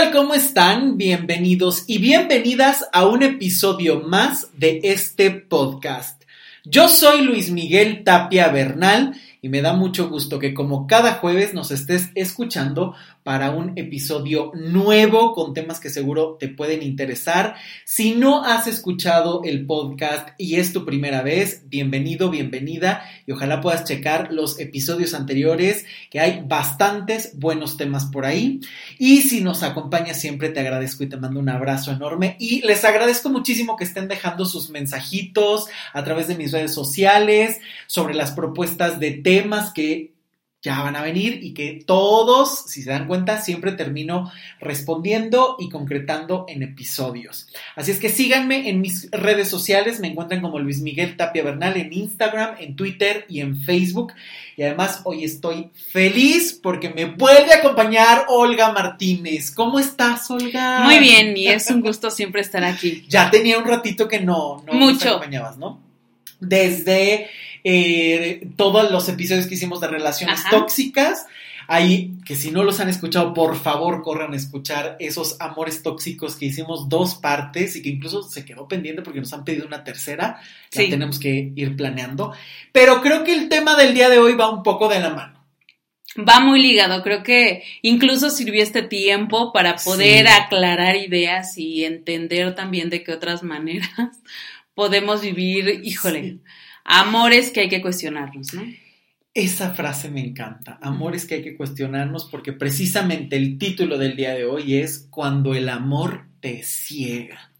tal? ¿Cómo están? Bienvenidos y bienvenidas a un episodio más de este podcast. Yo soy Luis Miguel Tapia Bernal y me da mucho gusto que como cada jueves nos estés escuchando para un episodio nuevo con temas que seguro te pueden interesar. Si no has escuchado el podcast y es tu primera vez, bienvenido, bienvenida y ojalá puedas checar los episodios anteriores que hay bastantes buenos temas por ahí. Y si nos acompañas siempre te agradezco y te mando un abrazo enorme y les agradezco muchísimo que estén dejando sus mensajitos a través de mis redes sociales sobre las propuestas de temas que ya van a venir y que todos, si se dan cuenta, siempre termino respondiendo y concretando en episodios. Así es que síganme en mis redes sociales, me encuentran como Luis Miguel Tapia Bernal en Instagram, en Twitter y en Facebook. Y además hoy estoy feliz porque me puede acompañar Olga Martínez. ¿Cómo estás, Olga? Muy bien, y es un gusto siempre estar aquí. Ya tenía un ratito que no, no Mucho. acompañabas, ¿no? Desde eh, todos los episodios que hicimos de relaciones Ajá. tóxicas. Ahí, que si no los han escuchado, por favor corran a escuchar esos amores tóxicos que hicimos dos partes y que incluso se quedó pendiente porque nos han pedido una tercera. Ya Sí. tenemos que ir planeando. Pero creo que el tema del día de hoy va un poco de la mano. Va muy ligado, creo que incluso sirvió este tiempo para poder Sí. aclarar ideas y entender también de qué otras maneras podemos vivir, híjole, Sí. Amores que hay que cuestionarnos, ¿no? Esa frase me encanta. Amores que hay que cuestionarnos porque precisamente el título del día de hoy es Cuando el amor te ciega.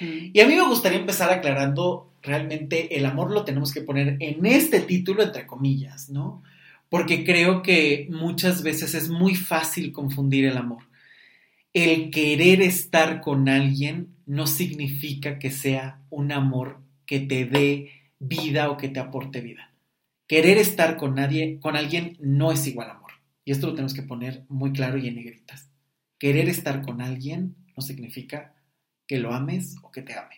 Mm. Y a mí me gustaría empezar aclarando realmente el amor lo tenemos que poner en este título entre comillas, ¿no? Porque creo que muchas veces es muy fácil confundir el amor. El querer estar con alguien no significa que sea un amor que te dé vida o que te aporte vida. Querer estar con nadie, con alguien no es igual amor. Y esto lo tenemos que poner muy claro y en negritas. Querer estar con alguien no significa que lo ames o que te ame.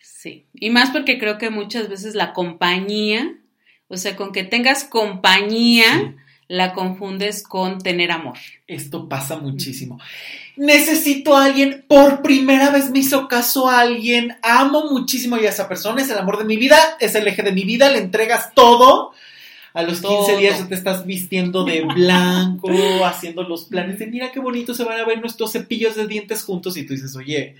Sí, y más porque creo que muchas veces la compañía, o sea, con que tengas compañía, Sí. la confundes con tener amor. Esto pasa muchísimo. Necesito a alguien, por primera vez me hizo caso a alguien, amo muchísimo a esa persona, es el amor de mi vida, es el eje de mi vida, le entregas todo. A los 15 Todo. días ya te estás vistiendo de blanco, haciendo los planes de mira qué bonito se van a ver nuestros cepillos de dientes juntos y tú dices, oye,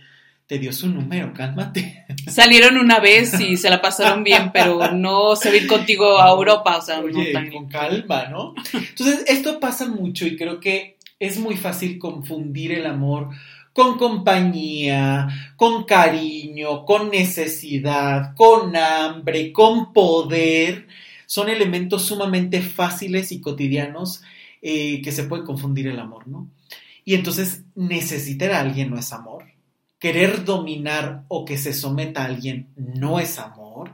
te dio su número, cálmate. Salieron una vez y se la pasaron bien, pero no se va contigo a Europa, o sea, Oye, no tan con calma, ¿no? Entonces, esto pasa mucho y creo que es muy fácil confundir el amor con compañía, con cariño, con necesidad, con hambre, con poder. Son elementos sumamente fáciles y cotidianos eh, que se puede confundir el amor, ¿no? Y entonces, necesitar a alguien no es amor. Querer dominar o que se someta a alguien no es amor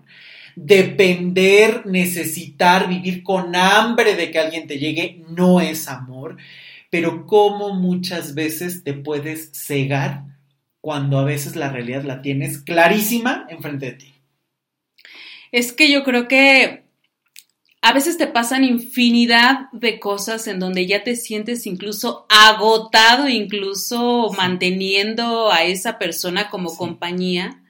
depender, necesitar, vivir con hambre de que alguien te llegue, no es amor, pero cómo muchas veces te puedes cegar cuando a veces la realidad la tienes clarísima enfrente de ti. Es que yo creo que a veces te pasan infinidad de cosas en donde ya te sientes incluso agotado, incluso Sí. manteniendo a esa persona como Sí. compañía,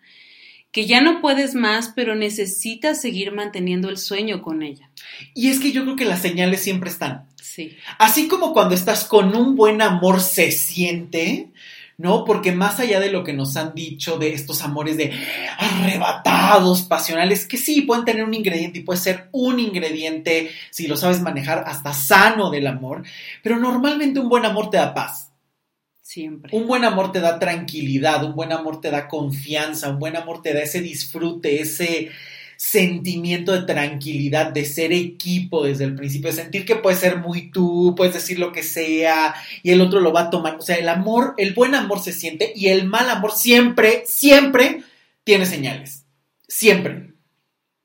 que ya no puedes más, pero necesitas seguir manteniendo el sueño con ella. Y es que yo creo que las señales siempre están. Sí. Así como cuando estás con un buen amor se siente, ¿no? Porque más allá de lo que nos han dicho de estos amores de arrebatados, pasionales, que sí pueden tener un ingrediente y puede ser un ingrediente, si lo sabes manejar, hasta sano del amor, pero normalmente un buen amor te da paz. Siempre. Un buen amor te da tranquilidad, un buen amor te da confianza, un buen amor te da ese disfrute, ese sentimiento de tranquilidad, de ser equipo desde el principio, de sentir que puedes ser muy tú, puedes decir lo que sea y el otro lo va a tomar. O sea, el amor, el buen amor se siente y el mal amor siempre, siempre tiene señales. Siempre.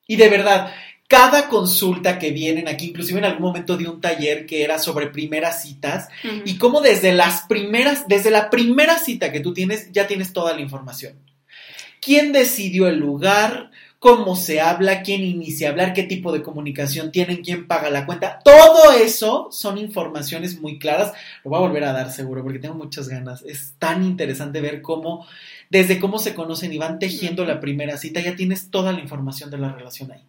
Y de verdad, cada consulta que vienen aquí, inclusive en algún momento di un taller que era sobre primeras citas y cómo desde las primeras, desde la primera cita que tú tienes, ya tienes toda la información. ¿Quién decidió el lugar? Cómo se habla, quién inicia a hablar, qué tipo de comunicación tienen, quién paga la cuenta. Todo eso son informaciones muy claras. Lo voy a volver a dar seguro porque tengo muchas ganas. Es tan interesante ver cómo, desde cómo se conocen y van tejiendo la primera cita, ya tienes toda la información de la relación ahí.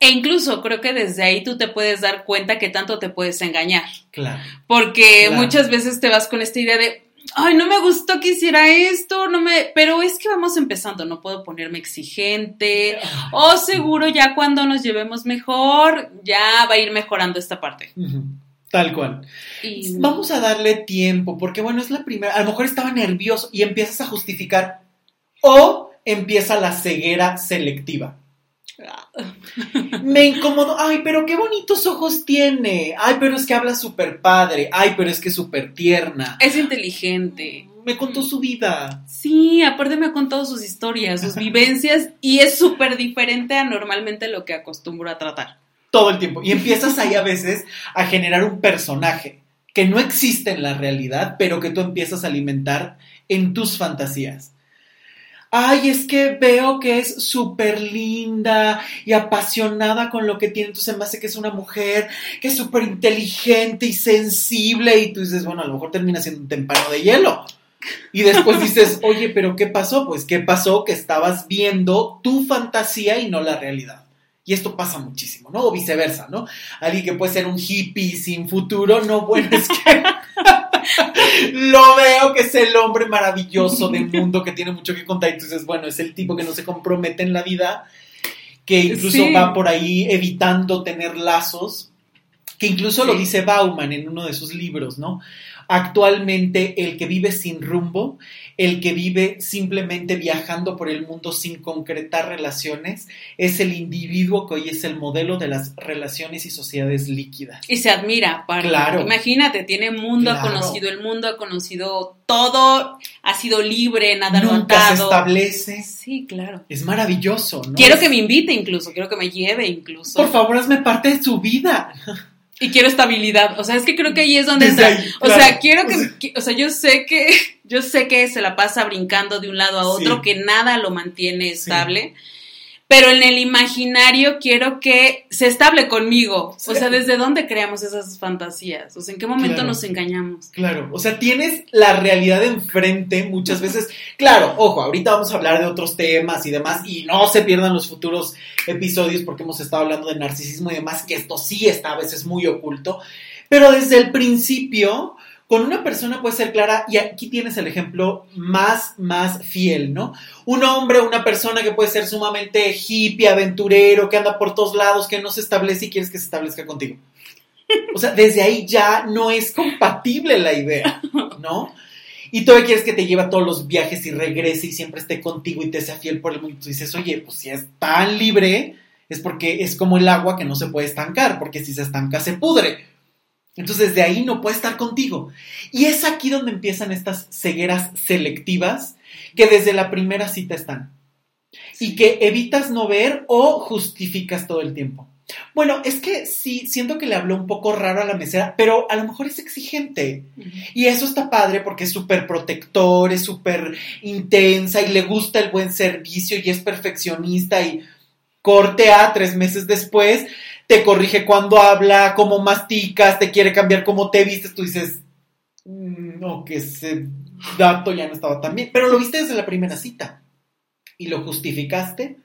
E incluso creo que desde ahí tú te puedes dar cuenta que tanto te puedes engañar. Claro. Porque Claro. muchas veces te vas con esta idea de, ay, no me gustó que hiciera esto, no me, pero es que vamos empezando, no puedo ponerme exigente. O seguro ya cuando nos llevemos mejor, ya va a ir mejorando esta parte. Tal cual. Y Vamos a darle tiempo, porque bueno, es la primera. A lo mejor estaba nervioso y empiezas a justificar. O empieza la ceguera selectiva. Me incomodó. Ay, pero qué bonitos ojos tiene. Ay, pero es que habla súper padre. Ay, pero es que es súper tierna. es inteligente. Me contó su vida. Sí, aparte me ha contado sus historias, sus vivencias, y es súper diferente a normalmente lo que acostumbro a tratar. Todo el tiempo. Y empiezas ahí a veces a generar un personaje que no existe en la realidad, pero que tú empiezas a alimentar en tus fantasías. Ay, es que veo que es súper linda y apasionada con lo que tiene, entonces me hace que es una mujer que es súper inteligente y sensible y tú dices, bueno, a lo mejor termina siendo un tempano de hielo. Y después dices, oye, pero ¿qué pasó? Pues, ¿qué pasó? Que estabas viendo tu fantasía y no la realidad. Y esto pasa muchísimo, ¿no? O viceversa, ¿no? Alguien que puede ser un hippie sin futuro, no, bueno, es que lo veo que es el hombre maravilloso del mundo que tiene mucho que contar y tú dices, bueno, es el tipo que no se compromete en la vida, que incluso Sí. va por ahí evitando tener lazos, que incluso lo dice Bauman en uno de sus libros, ¿no? Actualmente el que vive sin rumbo, el que vive simplemente viajando por el mundo sin concretar relaciones, es el individuo que hoy es el modelo de las relaciones y sociedades líquidas. Y se admira, aparte. Claro. Imagínate, tiene mundo, ha conocido el mundo, ha conocido todo, ha sido libre, nada Nunca se atado. establece. Sí, claro. Es maravilloso, ¿no? Quiero que me invite incluso, quiero que me lleve incluso. Por favor, hazme parte de su vida. Y quiero estabilidad. O sea, es que creo que ahí es donde entra. ahí, o claro. sea, quiero que, o sea, yo sé que, yo sé que se la pasa brincando de un lado a otro, Sí. que nada lo mantiene estable. Pero en el imaginario quiero que se estable conmigo. O sea, ¿desde dónde creamos esas fantasías? O sea, ¿en qué momento Claro. nos engañamos? Claro, o sea, tienes la realidad enfrente muchas veces. Claro, ojo, ahorita vamos a hablar de otros temas y demás, y no se pierdan los futuros episodios porque hemos estado hablando de narcisismo y demás, que esto sí está a veces muy oculto. Pero desde el principio, con una persona puede ser clara, y aquí tienes el ejemplo más, más fiel, ¿no? Un hombre, una persona que puede ser sumamente hippie, aventurero, que anda por todos lados, que no se establece y quieres que se establezca contigo. O sea, desde ahí ya no es compatible la idea, ¿no? Y todavía quieres que te lleve a todos los viajes y regrese y siempre esté contigo y te sea fiel por el mundo. Y tú dices, oye, pues si es tan libre, es porque es como el agua que no se puede estancar, porque si se estanca se pudre. Entonces de ahí no puede estar contigo. Y es aquí donde empiezan estas cegueras selectivas que desde la primera cita están. Y que evitas no ver o justificas todo el tiempo. Bueno, es que sí, siento que le habló un poco raro a la mesera, pero a lo mejor es exigente. Y eso está padre porque es súper protector, es súper intensa y le gusta el buen servicio y es perfeccionista y corte a tres meses después, te corrige cuando habla, cómo masticas, te quiere cambiar cómo te vistes, tú dices, "Mm, no, que ese dato ya no estaba tan bien, pero lo viste desde la primera cita y lo justificaste,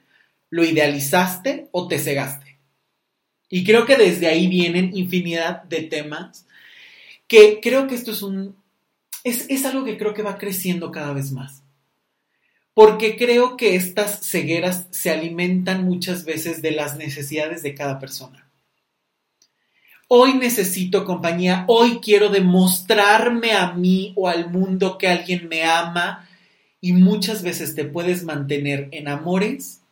lo idealizaste o te cegaste. Y creo que desde ahí vienen infinidad de temas que creo que esto es un... Es, es algo que creo que va creciendo cada vez más. Porque creo que estas cegueras se alimentan muchas veces de las necesidades de cada persona. Hoy necesito compañía, hoy quiero demostrarme a mí o al mundo que alguien me ama y muchas veces te puedes mantener en amores,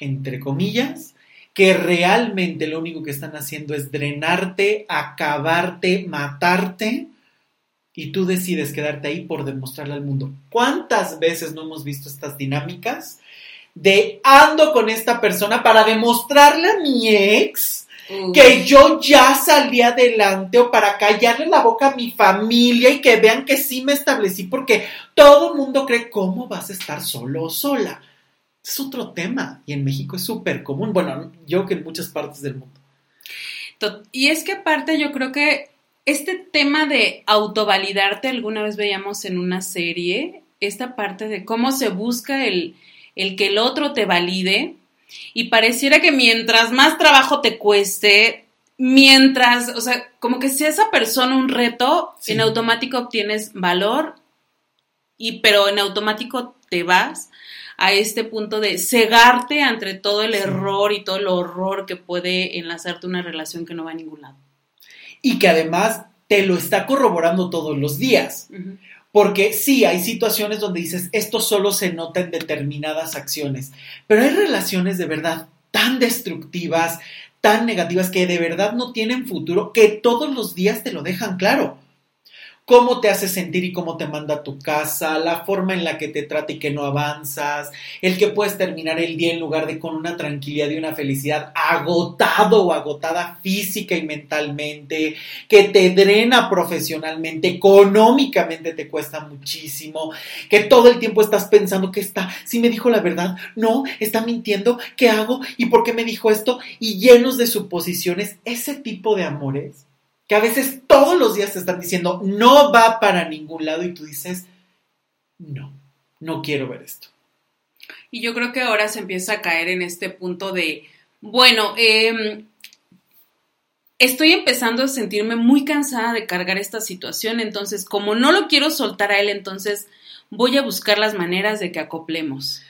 entre comillas, que realmente lo único que están haciendo es drenarte, acabarte, matarte, y tú decides quedarte ahí por demostrarle al mundo. ¿Cuántas veces no hemos visto estas dinámicas de ando con esta persona para demostrarle a mi ex que yo ya salí adelante o para callarle la boca a mi familia y que vean que sí me establecí porque todo el mundo cree cómo vas a estar solo o sola? Es otro tema y en México es súper común. Bueno, yo que en muchas partes del mundo. Y es que aparte yo creo que este tema de autovalidarte, alguna vez veíamos en una serie, esta parte de cómo se busca el, el que el otro te valide y pareciera que mientras más trabajo te cueste, mientras, o sea, como que sea esa persona un reto, en automático obtienes valor y pero en automático te vas a este punto de cegarte ante todo el error y todo el horror que puede enlazarte una relación que no va a ningún lado. Y que además te lo está corroborando todos los días. Porque sí, hay situaciones donde dices, esto solo se nota en determinadas acciones, pero hay relaciones de verdad tan destructivas, tan negativas, que de verdad no tienen futuro, que todos los días te lo dejan claro cómo te hace sentir y cómo te manda tu casa, la forma en la que te trata y que no avanzas, el que puedes terminar el día en lugar de con una tranquilidad y una felicidad agotado o agotada física y mentalmente, que te drena profesionalmente, económicamente te cuesta muchísimo, que todo el tiempo estás pensando que está, si me dijo la verdad, no, está mintiendo, ¿qué hago? ¿Y por qué me dijo esto? Y llenos de suposiciones, ese tipo de amores que a veces todos los días te están diciendo no va para ningún lado y tú dices, no, no quiero ver esto. Y yo creo que ahora se empieza a caer en este punto de, bueno, em, estoy empezando a sentirme muy cansada de cargar esta situación, entonces como no lo quiero soltar a él, entonces voy a buscar las maneras de que acoplemos.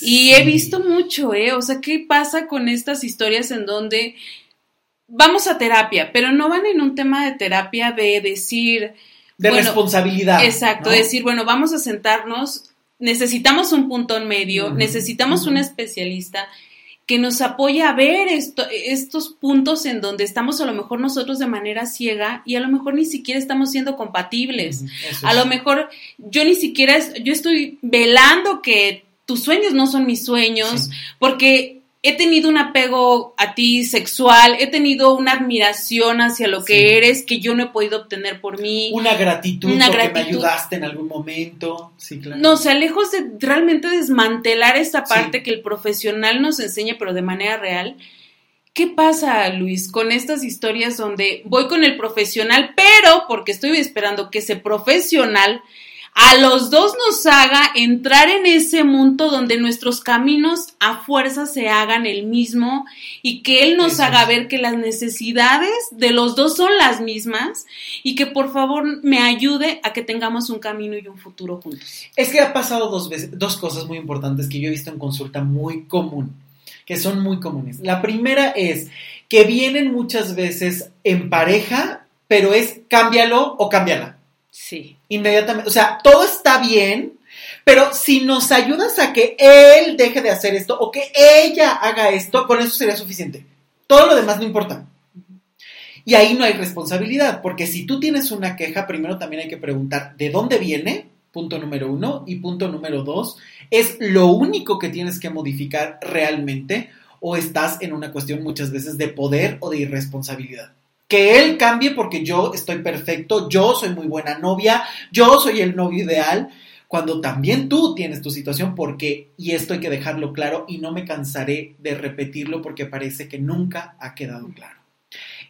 Y he visto mucho, ¿eh? O sea, ¿qué pasa con estas historias en donde vamos a terapia, pero no van en un tema de terapia de decir... De responsabilidad. Exacto, decir, bueno, vamos a sentarnos, necesitamos un punto en medio, necesitamos un especialista que nos apoye a ver estos puntos en donde estamos a lo mejor nosotros de manera ciega y a lo mejor ni siquiera estamos siendo compatibles. a lo mejor yo ni siquiera, yo estoy velando que tus sueños no son mis sueños, porque he tenido un apego a ti sexual, he tenido una admiración hacia lo que eres que yo no he podido obtener por mí. Una gratitud una porque me ayudaste en algún momento. Sí, claro. No, o sea, lejos de realmente desmantelar esta parte que el profesional nos enseña, pero de manera real. ¿Qué pasa, Luis, con estas historias donde voy con el profesional, pero porque estoy esperando que ese profesional a los dos nos haga entrar en ese mundo donde nuestros caminos a fuerza se hagan el mismo y que Él nos haga ver que las necesidades de los dos son las mismas y que por favor me ayude a que tengamos un camino y un futuro juntos. Es que ha pasado dos, veces, dos cosas muy importantes que yo he visto en consulta muy común, que son muy comunes. La primera es que vienen muchas veces en pareja, pero es cámbialo o cámbiala. Sí. Inmediatamente. O sea, todo está bien, pero si nos ayudas a que él deje de hacer esto o que ella haga esto, con eso sería suficiente. Todo lo demás no importa. Y ahí no hay responsabilidad, porque si tú tienes una queja, primero también hay que preguntar de dónde viene, punto número uno, y punto número dos, ¿es lo único que tienes que modificar realmente o estás en una cuestión muchas veces de poder o de irresponsabilidad? Que él cambie porque yo estoy perfecto, yo soy muy buena novia, yo soy el novio ideal, cuando también tú tienes tu situación porque, y esto hay que dejarlo claro y no me cansaré de repetirlo porque parece que nunca ha quedado claro.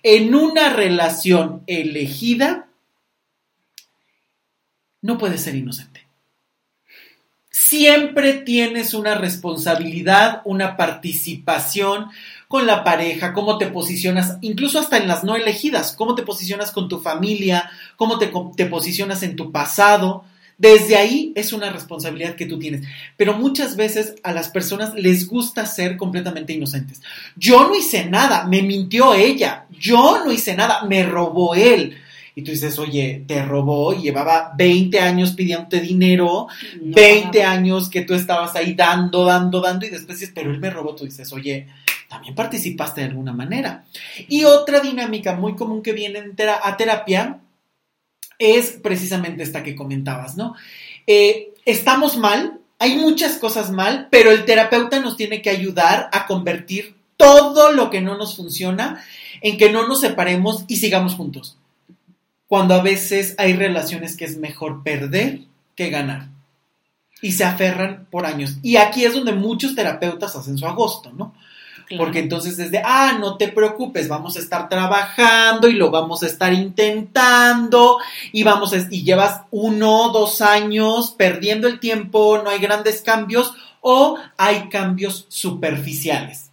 En una relación elegida, no puedes ser inocente. Siempre tienes una responsabilidad, una participación, con la pareja, cómo te posicionas, incluso hasta en las no elegidas, cómo te posicionas con tu familia, cómo te, te posicionas en tu pasado. Desde ahí es una responsabilidad que tú tienes. Pero muchas veces a las personas les gusta ser completamente inocentes. Yo no hice nada, me mintió ella. Yo no hice nada, me robó él. Y tú dices, oye, te robó, llevaba 20 años pidiéndote dinero, 20 años que tú estabas ahí dando, dando, dando, y después dices, pero él me robó. Tú dices, oye, también participaste de alguna manera. Y otra dinámica muy común que viene a terapia es precisamente esta que comentabas, ¿no? Eh, estamos mal, hay muchas cosas mal, pero el terapeuta nos tiene que ayudar a convertir todo lo que no nos funciona en que no nos separemos y sigamos juntos. Cuando a veces hay relaciones que es mejor perder que ganar. y se aferran por años. Y aquí es donde muchos terapeutas hacen su agosto, ¿no? Porque entonces es de, ah, no te preocupes, vamos a estar trabajando y lo vamos a estar intentando y vamos a, y llevas uno, dos años perdiendo el tiempo, no hay grandes cambios o hay cambios superficiales.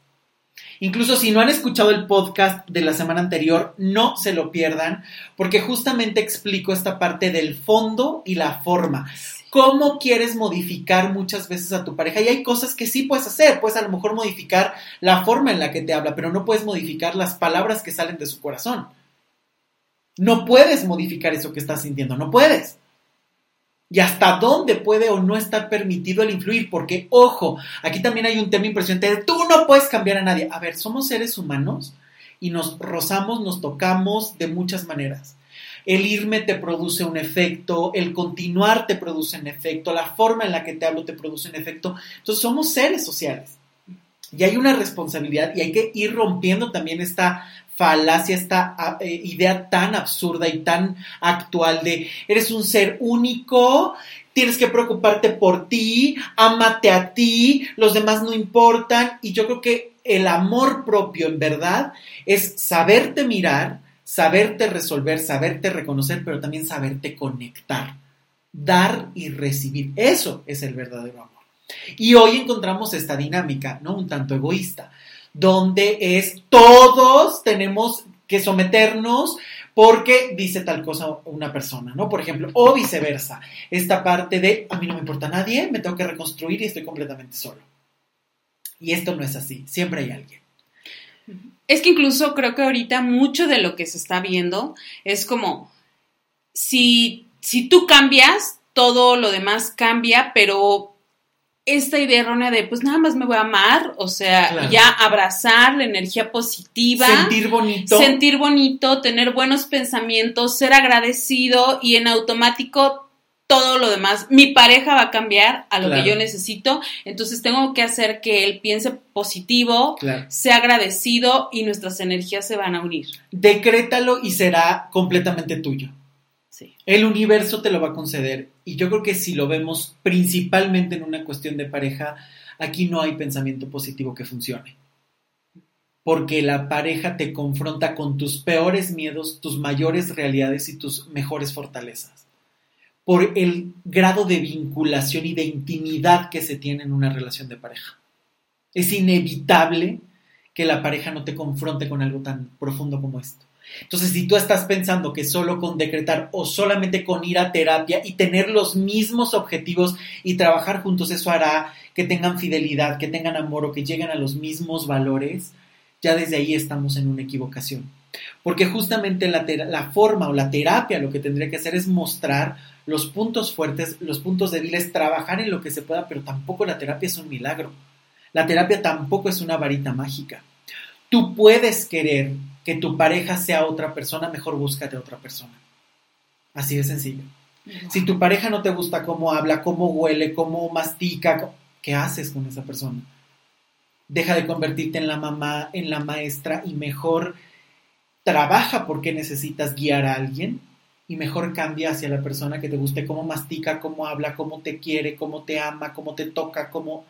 Incluso si no han escuchado el podcast de la semana anterior, no se lo pierdan, porque justamente explico esta parte del fondo y la forma cómo quieres modificar muchas veces a tu pareja. Y hay cosas que sí puedes hacer. Puedes a lo mejor modificar la forma en la que te habla, pero no puedes modificar las palabras que salen de su corazón. No puedes modificar eso que estás sintiendo, no puedes. Y hasta dónde puede o no estar permitido el influir, porque ojo, aquí también hay un tema impresionante de tú no puedes cambiar a nadie. A ver, somos seres humanos y nos rozamos, nos tocamos de muchas maneras. El irme te produce un efecto, el continuar te produce un efecto, la forma en la que te hablo te produce un efecto. Entonces somos seres sociales. Y hay una responsabilidad y hay que ir rompiendo también esta falacia, esta ah, eh, idea tan absurda y tan actual de eres un ser único, tienes que preocuparte por ti, ámate a ti, los demás no importan. Y yo creo que el amor propio en verdad es saberte mirar, saberte resolver, saberte reconocer, pero también saberte conectar, dar y recibir. Eso es el verdadero amor. Y hoy encontramos esta dinámica, ¿no? Un tanto egoísta, donde es todos tenemos que someternos porque dice tal cosa una persona, ¿no? Por ejemplo, o viceversa, esta parte de a mí no me importa nadie, me tengo que reconstruir y estoy completamente solo. Y esto no es así, siempre hay alguien. Es que incluso creo que ahorita mucho de lo que se está viendo es como, si, si tú cambias, todo lo demás cambia, pero esta idea errónea de pues nada más me voy a amar, o sea, ya abrazar la energía positiva, sentir bonito, sentir bonito, tener buenos pensamientos, ser agradecido y en automático todo lo demás. Mi pareja va a cambiar a lo que yo necesito, entonces tengo que hacer que él piense positivo, sea agradecido y nuestras energías se van a unir. Decrétalo y será completamente tuyo. Sí. El universo te lo va a conceder y yo creo que si lo vemos principalmente en una cuestión de pareja, aquí no hay pensamiento positivo que funcione. Porque la pareja te confronta con tus peores miedos, tus mayores realidades y tus mejores fortalezas por el grado de vinculación y de intimidad que se tiene en una relación de pareja. Es inevitable que la pareja no te confronte con algo tan profundo como esto. Entonces, si tú estás pensando que solo con decretar o solamente con ir a terapia y tener los mismos objetivos y trabajar juntos, eso hará que tengan fidelidad, que tengan amor o que lleguen a los mismos valores, ya desde ahí estamos en una equivocación. Porque justamente la, la forma o la terapia lo que tendría que hacer es mostrar los puntos fuertes, los puntos débiles, trabajar en lo que se pueda, pero tampoco la terapia es un milagro. La terapia tampoco es una varita mágica. Tú puedes querer que tu pareja sea otra persona, mejor búscate otra persona. Así de sencillo. Si tu pareja no te gusta cómo habla, cómo huele, cómo mastica, ¿qué haces con esa persona? Deja de convertirte en la mamá, en la maestra y mejor trabaja porque necesitas guiar a alguien y mejor cambia hacia la persona que te guste, cómo mastica, cómo habla, cómo te quiere, cómo te ama, cómo te toca, cómo...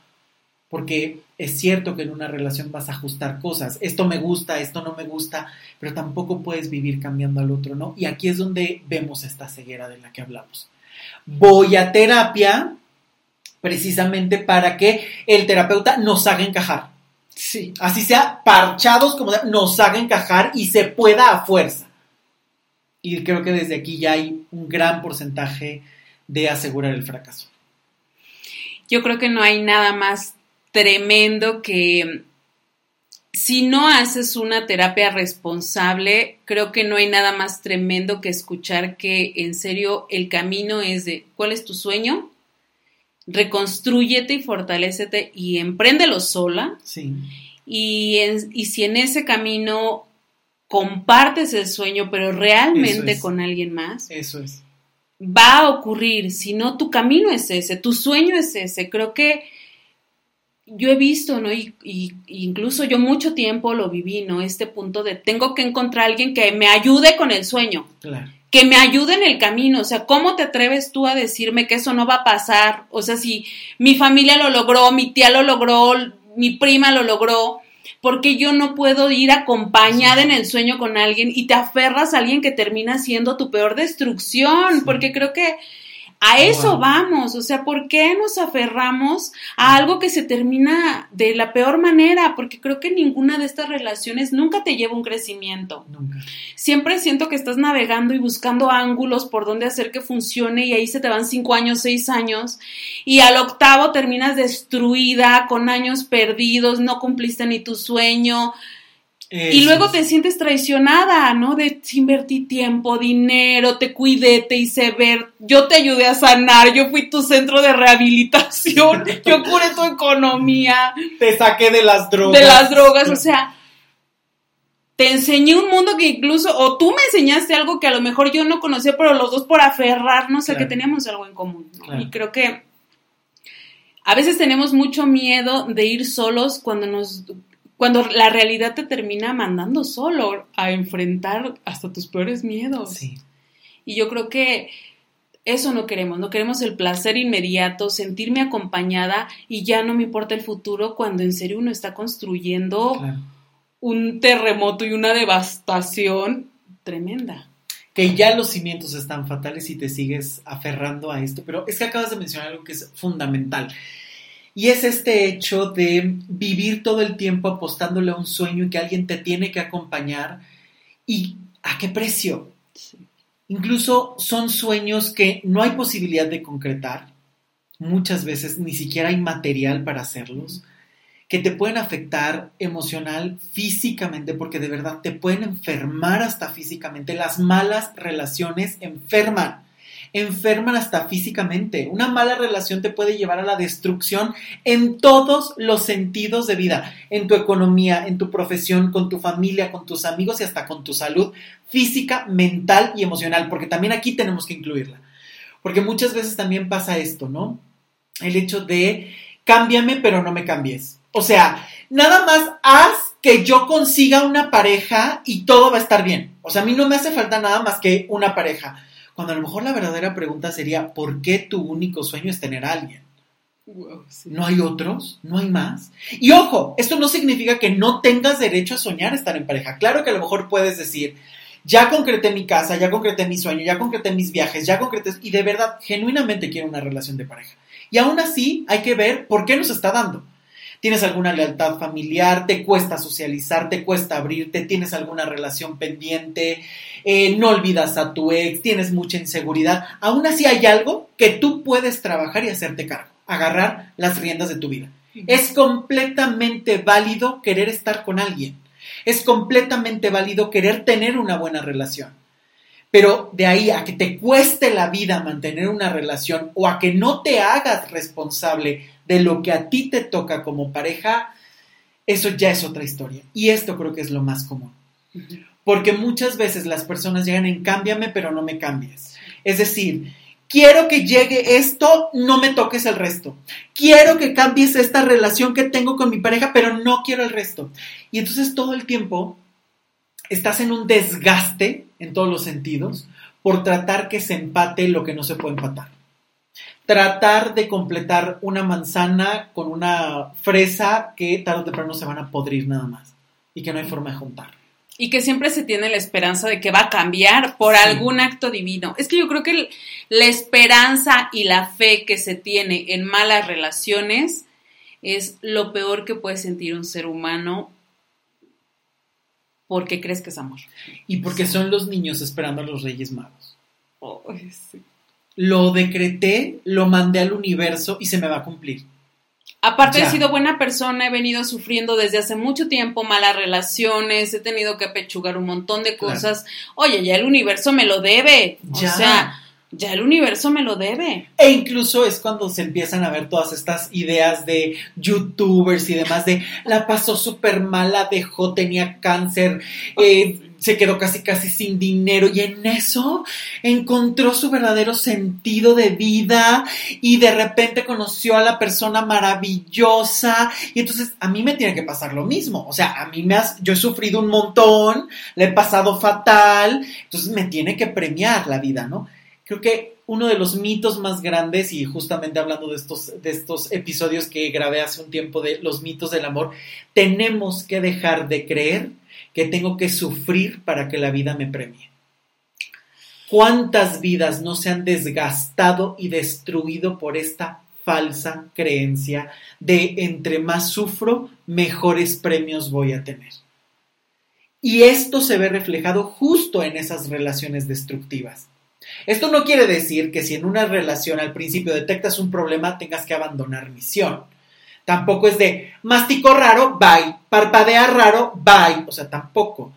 Porque es cierto que en una relación vas a ajustar cosas. Esto me gusta, esto no me gusta, pero tampoco puedes vivir cambiando al otro, ¿no? Y aquí es donde vemos esta ceguera de la que hablamos. Voy a terapia precisamente para que el terapeuta nos haga encajar. Sí. Así sea parchados como nos haga encajar y se pueda a fuerza. Y creo que desde aquí ya hay un gran porcentaje de asegurar el fracaso. Yo creo que no hay nada más tremendo que si no haces una terapia responsable, creo que no hay nada más tremendo que escuchar que en serio el camino es de cuál es tu sueño, reconstrúyete y fortalecete y empréndelo sola. Sí. Y, y si en ese camino compartes el sueño, pero realmente con alguien más. Eso es. Va a ocurrir, si no, tu camino es ese, tu sueño es ese. Creo que yo he visto, ¿no? Y, incluso yo mucho tiempo lo viví, ¿no? Este punto de tengo que encontrar a alguien que me ayude con el sueño. Claro. que me ayude en el camino. O sea, ¿cómo te atreves tú a decirme que eso no va a pasar? O sea, si mi familia lo logró, mi tía lo logró, mi prima lo logró, porque yo no puedo ir acompañada en el sueño con alguien y te aferras a alguien que termina siendo tu peor destrucción, porque creo que a eso vamos, o sea, ¿por qué nos aferramos a algo que se termina de la peor manera? Porque creo que ninguna de estas relaciones nunca te lleva un crecimiento. Nunca. Siempre siento que estás navegando y buscando ángulos por donde hacer que funcione y ahí se te van cinco años, seis años y al octavo terminas destruida, con años perdidos, no cumpliste ni tu sueño, y luego te sientes traicionada, ¿no? De invertir tiempo, dinero, te cuidé, te hice ver, yo te ayudé a sanar, yo fui tu centro de rehabilitación, yo curé tu economía. Te saqué de las drogas. De las drogas, o sea, te enseñé un mundo que incluso, o tú me enseñaste algo que a lo mejor yo no conocía, pero los dos por aferrarnos a que teníamos algo en común. Y creo que a veces tenemos mucho miedo de ir solos cuando nos cuando la realidad te termina mandando solo a enfrentar hasta tus peores miedos. Sí. Y yo creo que eso no queremos, no queremos el placer inmediato, sentirme acompañada y ya no me importa el futuro cuando en serio uno está construyendo un terremoto y una devastación tremenda. Que ya los cimientos están fatales y te sigues aferrando a esto, pero es que acabas de mencionar algo que es fundamental. Y es este hecho de vivir todo el tiempo apostándole a un sueño y que alguien te tiene que acompañar. ¿Y a qué precio? Incluso son sueños que no hay posibilidad de concretar. Muchas veces ni siquiera hay material para hacerlos. Que te pueden afectar emocional, físicamente, porque de verdad te pueden enfermar hasta físicamente. Las malas relaciones enferman enferman hasta físicamente. Una mala relación te puede llevar a la destrucción en todos los sentidos de vida, en tu economía, en tu profesión, con tu familia, con tus amigos y hasta con tu salud física, mental y emocional, porque también aquí tenemos que incluirla. Porque muchas veces también pasa esto, ¿no? El hecho de cámbiame pero no me cambies. O sea, nada más haz que yo consiga una pareja y todo va a estar bien. O sea, a mí no me hace falta nada más que una pareja. Cuando a lo mejor la verdadera pregunta sería, ¿por qué tu único sueño es tener a alguien? ¿No hay otros? ¿No hay más? Y ojo, esto no significa que no tengas derecho a soñar estar en pareja. Claro que a lo mejor puedes decir, ya concreté mi casa, ya concreté mi sueño, ya concreté mis viajes, ya concreté... Y de verdad, genuinamente quiero una relación de pareja. Y aún así hay que ver por qué nos está dando. ¿Tienes alguna lealtad familiar? ¿Te cuesta socializar? ¿Te cuesta abrirte? ¿Tienes alguna relación pendiente? Eh, no olvidas a tu ex, tienes mucha inseguridad, aún así hay algo que tú puedes trabajar y hacerte cargo, agarrar las riendas de tu vida. Es completamente válido querer estar con alguien, es completamente válido querer tener una buena relación. Pero de ahí a que te cueste la vida mantener una relación o a que no te hagas responsable de lo que a ti te toca como pareja, eso ya es otra historia. Y esto creo que es lo más común. Porque muchas veces las personas llegan en cámbiame, pero no me cambies. Es decir, quiero que llegue esto, no me toques el resto. Quiero que cambies esta relación que tengo con mi pareja, pero no quiero el resto. Y entonces todo el tiempo estás en un desgaste en todos los sentidos por tratar que se empate lo que no se puede empatar. Tratar de completar una manzana con una fresa que tarde o temprano se van a podrir nada más y que no hay forma de juntar y que siempre se tiene la esperanza de que va a cambiar por algún acto divino. Es que yo creo que la esperanza y la fe que se tiene en malas relaciones es lo peor que puede sentir un ser humano porque crees que es amor. Y porque son los niños esperando a los Reyes Magos. Lo decreté, lo mandé al universo y se me va a cumplir. Aparte he sido buena persona, he venido sufriendo desde hace mucho tiempo malas relaciones, he tenido que pechugar un montón de cosas. Oye, ya el universo me lo debe. Ya. O sea, ya el universo me lo debe. E incluso es cuando se empiezan a ver todas estas ideas de youtubers y demás de la pasó súper mal, la dejó, tenía cáncer, eh, se quedó casi casi sin dinero y en eso encontró su verdadero sentido de vida y de repente conoció a la persona maravillosa y entonces a mí me tiene que pasar lo mismo, o sea, a mí me has, yo he sufrido un montón, le he pasado fatal, entonces me tiene que premiar la vida, ¿no? Creo que uno de los mitos más grandes, y justamente hablando de estos, de estos episodios que grabé hace un tiempo de los mitos del amor, tenemos que dejar de creer que tengo que sufrir para que la vida me premie. ¿Cuántas vidas no se han desgastado y destruido por esta falsa creencia de entre más sufro, mejores premios voy a tener? Y esto se ve reflejado justo en esas relaciones destructivas. Esto no quiere decir que si en una relación al principio detectas un problema tengas que abandonar misión. Tampoco es de mastico raro, bye, parpadea raro, bye, o sea, tampoco.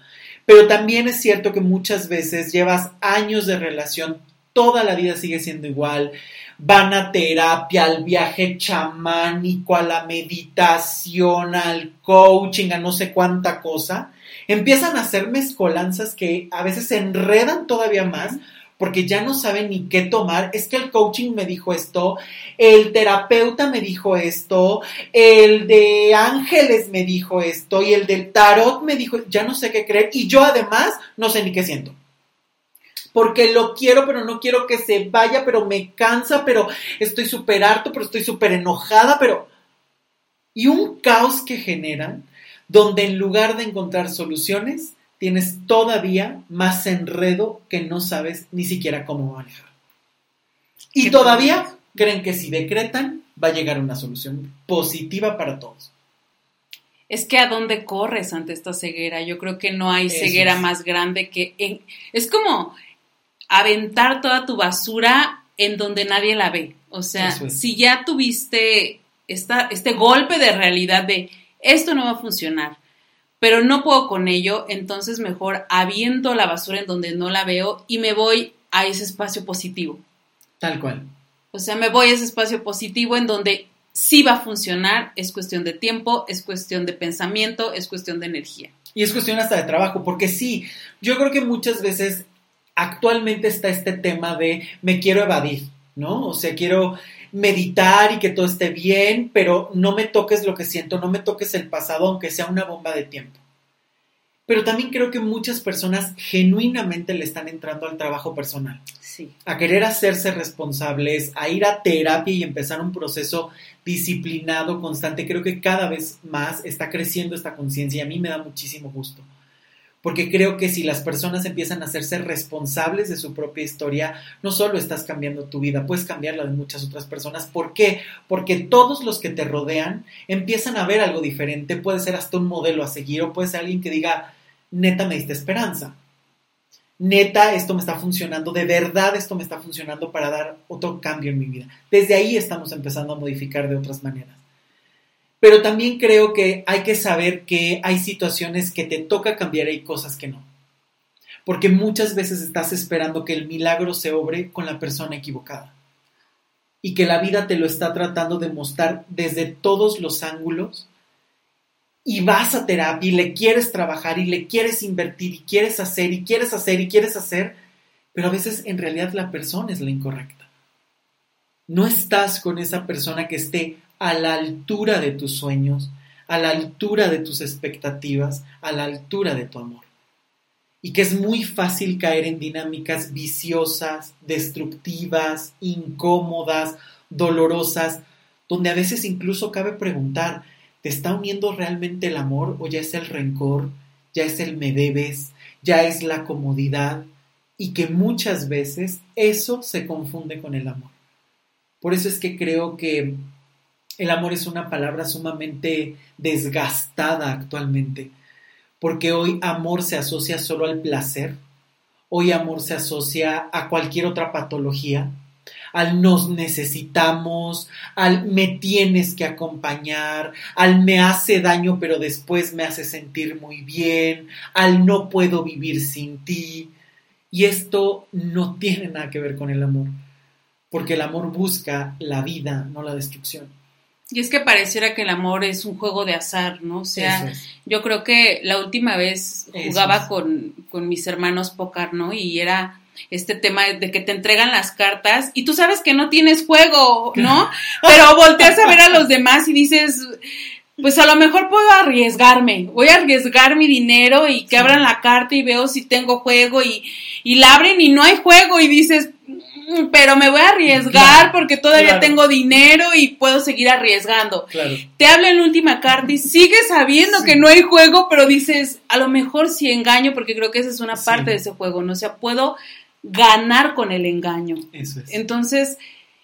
Pero también es cierto que muchas veces llevas años de relación, toda la vida sigue siendo igual, van a terapia, al viaje chamánico, a la meditación, al coaching, a no sé cuánta cosa, empiezan a hacer mezcolanzas que a veces se enredan todavía más porque ya no saben ni qué tomar. Es que el coaching me dijo esto, el terapeuta me dijo esto, el de ángeles me dijo esto y el del tarot me dijo, ya no sé qué creer y yo además no sé ni qué siento. Porque lo quiero, pero no quiero que se vaya, pero me cansa, pero estoy súper harto, pero estoy súper enojada, pero... Y un caos que generan, donde en lugar de encontrar soluciones, tienes todavía más enredo que no sabes ni siquiera cómo manejar. Y todavía creen que si decretan va a llegar una solución positiva para todos. Es que a dónde corres ante esta ceguera. Yo creo que no hay ceguera más grande que en... es como aventar toda tu basura en donde nadie la ve. O sea, si ya tuviste esta, este golpe de realidad de esto no va a funcionar, pero no puedo con ello, entonces mejor aviento la basura en donde no la veo y me voy a ese espacio positivo. Tal cual. O sea, me voy a ese espacio positivo en donde sí va a funcionar, es cuestión de tiempo, es cuestión de pensamiento, es cuestión de energía. Y es cuestión hasta de trabajo, porque sí, yo creo que muchas veces actualmente está este tema de me quiero evadir, ¿no? O sea, quiero meditar y que todo esté bien, pero no me toques lo que siento, no me toques el pasado, aunque sea una bomba de tiempo. Pero también creo que muchas personas genuinamente le están entrando al trabajo personal. Sí. A querer hacerse responsables, a ir a terapia y empezar un proceso disciplinado, constante. Creo que cada vez más está creciendo esta conciencia y a mí me da muchísimo gusto porque creo que si las personas empiezan a hacerse responsables de su propia historia, no solo estás cambiando tu vida, puedes cambiar la de muchas otras personas. ¿Por qué? Porque todos los que te rodean empiezan a ver algo diferente, puede ser hasta un modelo a seguir o puede ser alguien que diga, neta, me diste esperanza. Neta, esto me está funcionando, de verdad esto me está funcionando para dar otro cambio en mi vida. Desde ahí estamos empezando a modificar de otras maneras. Pero también creo que hay que saber que hay situaciones que te toca cambiar y cosas que no. Porque muchas veces estás esperando que el milagro se obre con la persona equivocada. Y que la vida te lo está tratando de mostrar desde todos los ángulos. Y vas a terapia y le quieres trabajar y le quieres invertir y quieres hacer y quieres hacer y quieres hacer. Pero a veces en realidad la persona es la incorrecta. No estás con esa persona que esté a la altura de tus sueños, a la altura de tus expectativas, a la altura de tu amor. Y que es muy fácil caer en dinámicas viciosas, destructivas, incómodas, dolorosas, donde a veces incluso cabe preguntar, ¿te está uniendo realmente el amor o ya es el rencor, ya es el me debes, ya es la comodidad? Y que muchas veces eso se confunde con el amor. Por eso es que creo que el amor es una palabra sumamente desgastada actualmente, porque hoy amor se asocia solo al placer, hoy amor se asocia a cualquier otra patología, al nos necesitamos, al me tienes que acompañar, al me hace daño pero después me hace sentir muy bien, al no puedo vivir sin ti. Y esto no tiene nada que ver con el amor, porque el amor busca la vida, no la destrucción. Y es que pareciera que el amor es un juego de azar, ¿no? O sea, yo creo que la última vez jugaba con, con, mis hermanos póker, ¿no? Y era este tema de que te entregan las cartas y tú sabes que no tienes juego, ¿no? Pero volteas a ver a los demás y dices, pues a lo mejor puedo arriesgarme, voy a arriesgar mi dinero y que abran la carta y veo si tengo juego y, y la abren y no hay juego y dices, pero me voy a arriesgar porque todavía tengo dinero y puedo seguir arriesgando. Te habla en la última carta y sigues sabiendo que no hay juego, pero dices, a lo mejor sí engaño porque creo que esa es una parte de ese juego, ¿no? O sea, puedo ganar con el engaño. Eso es. Entonces,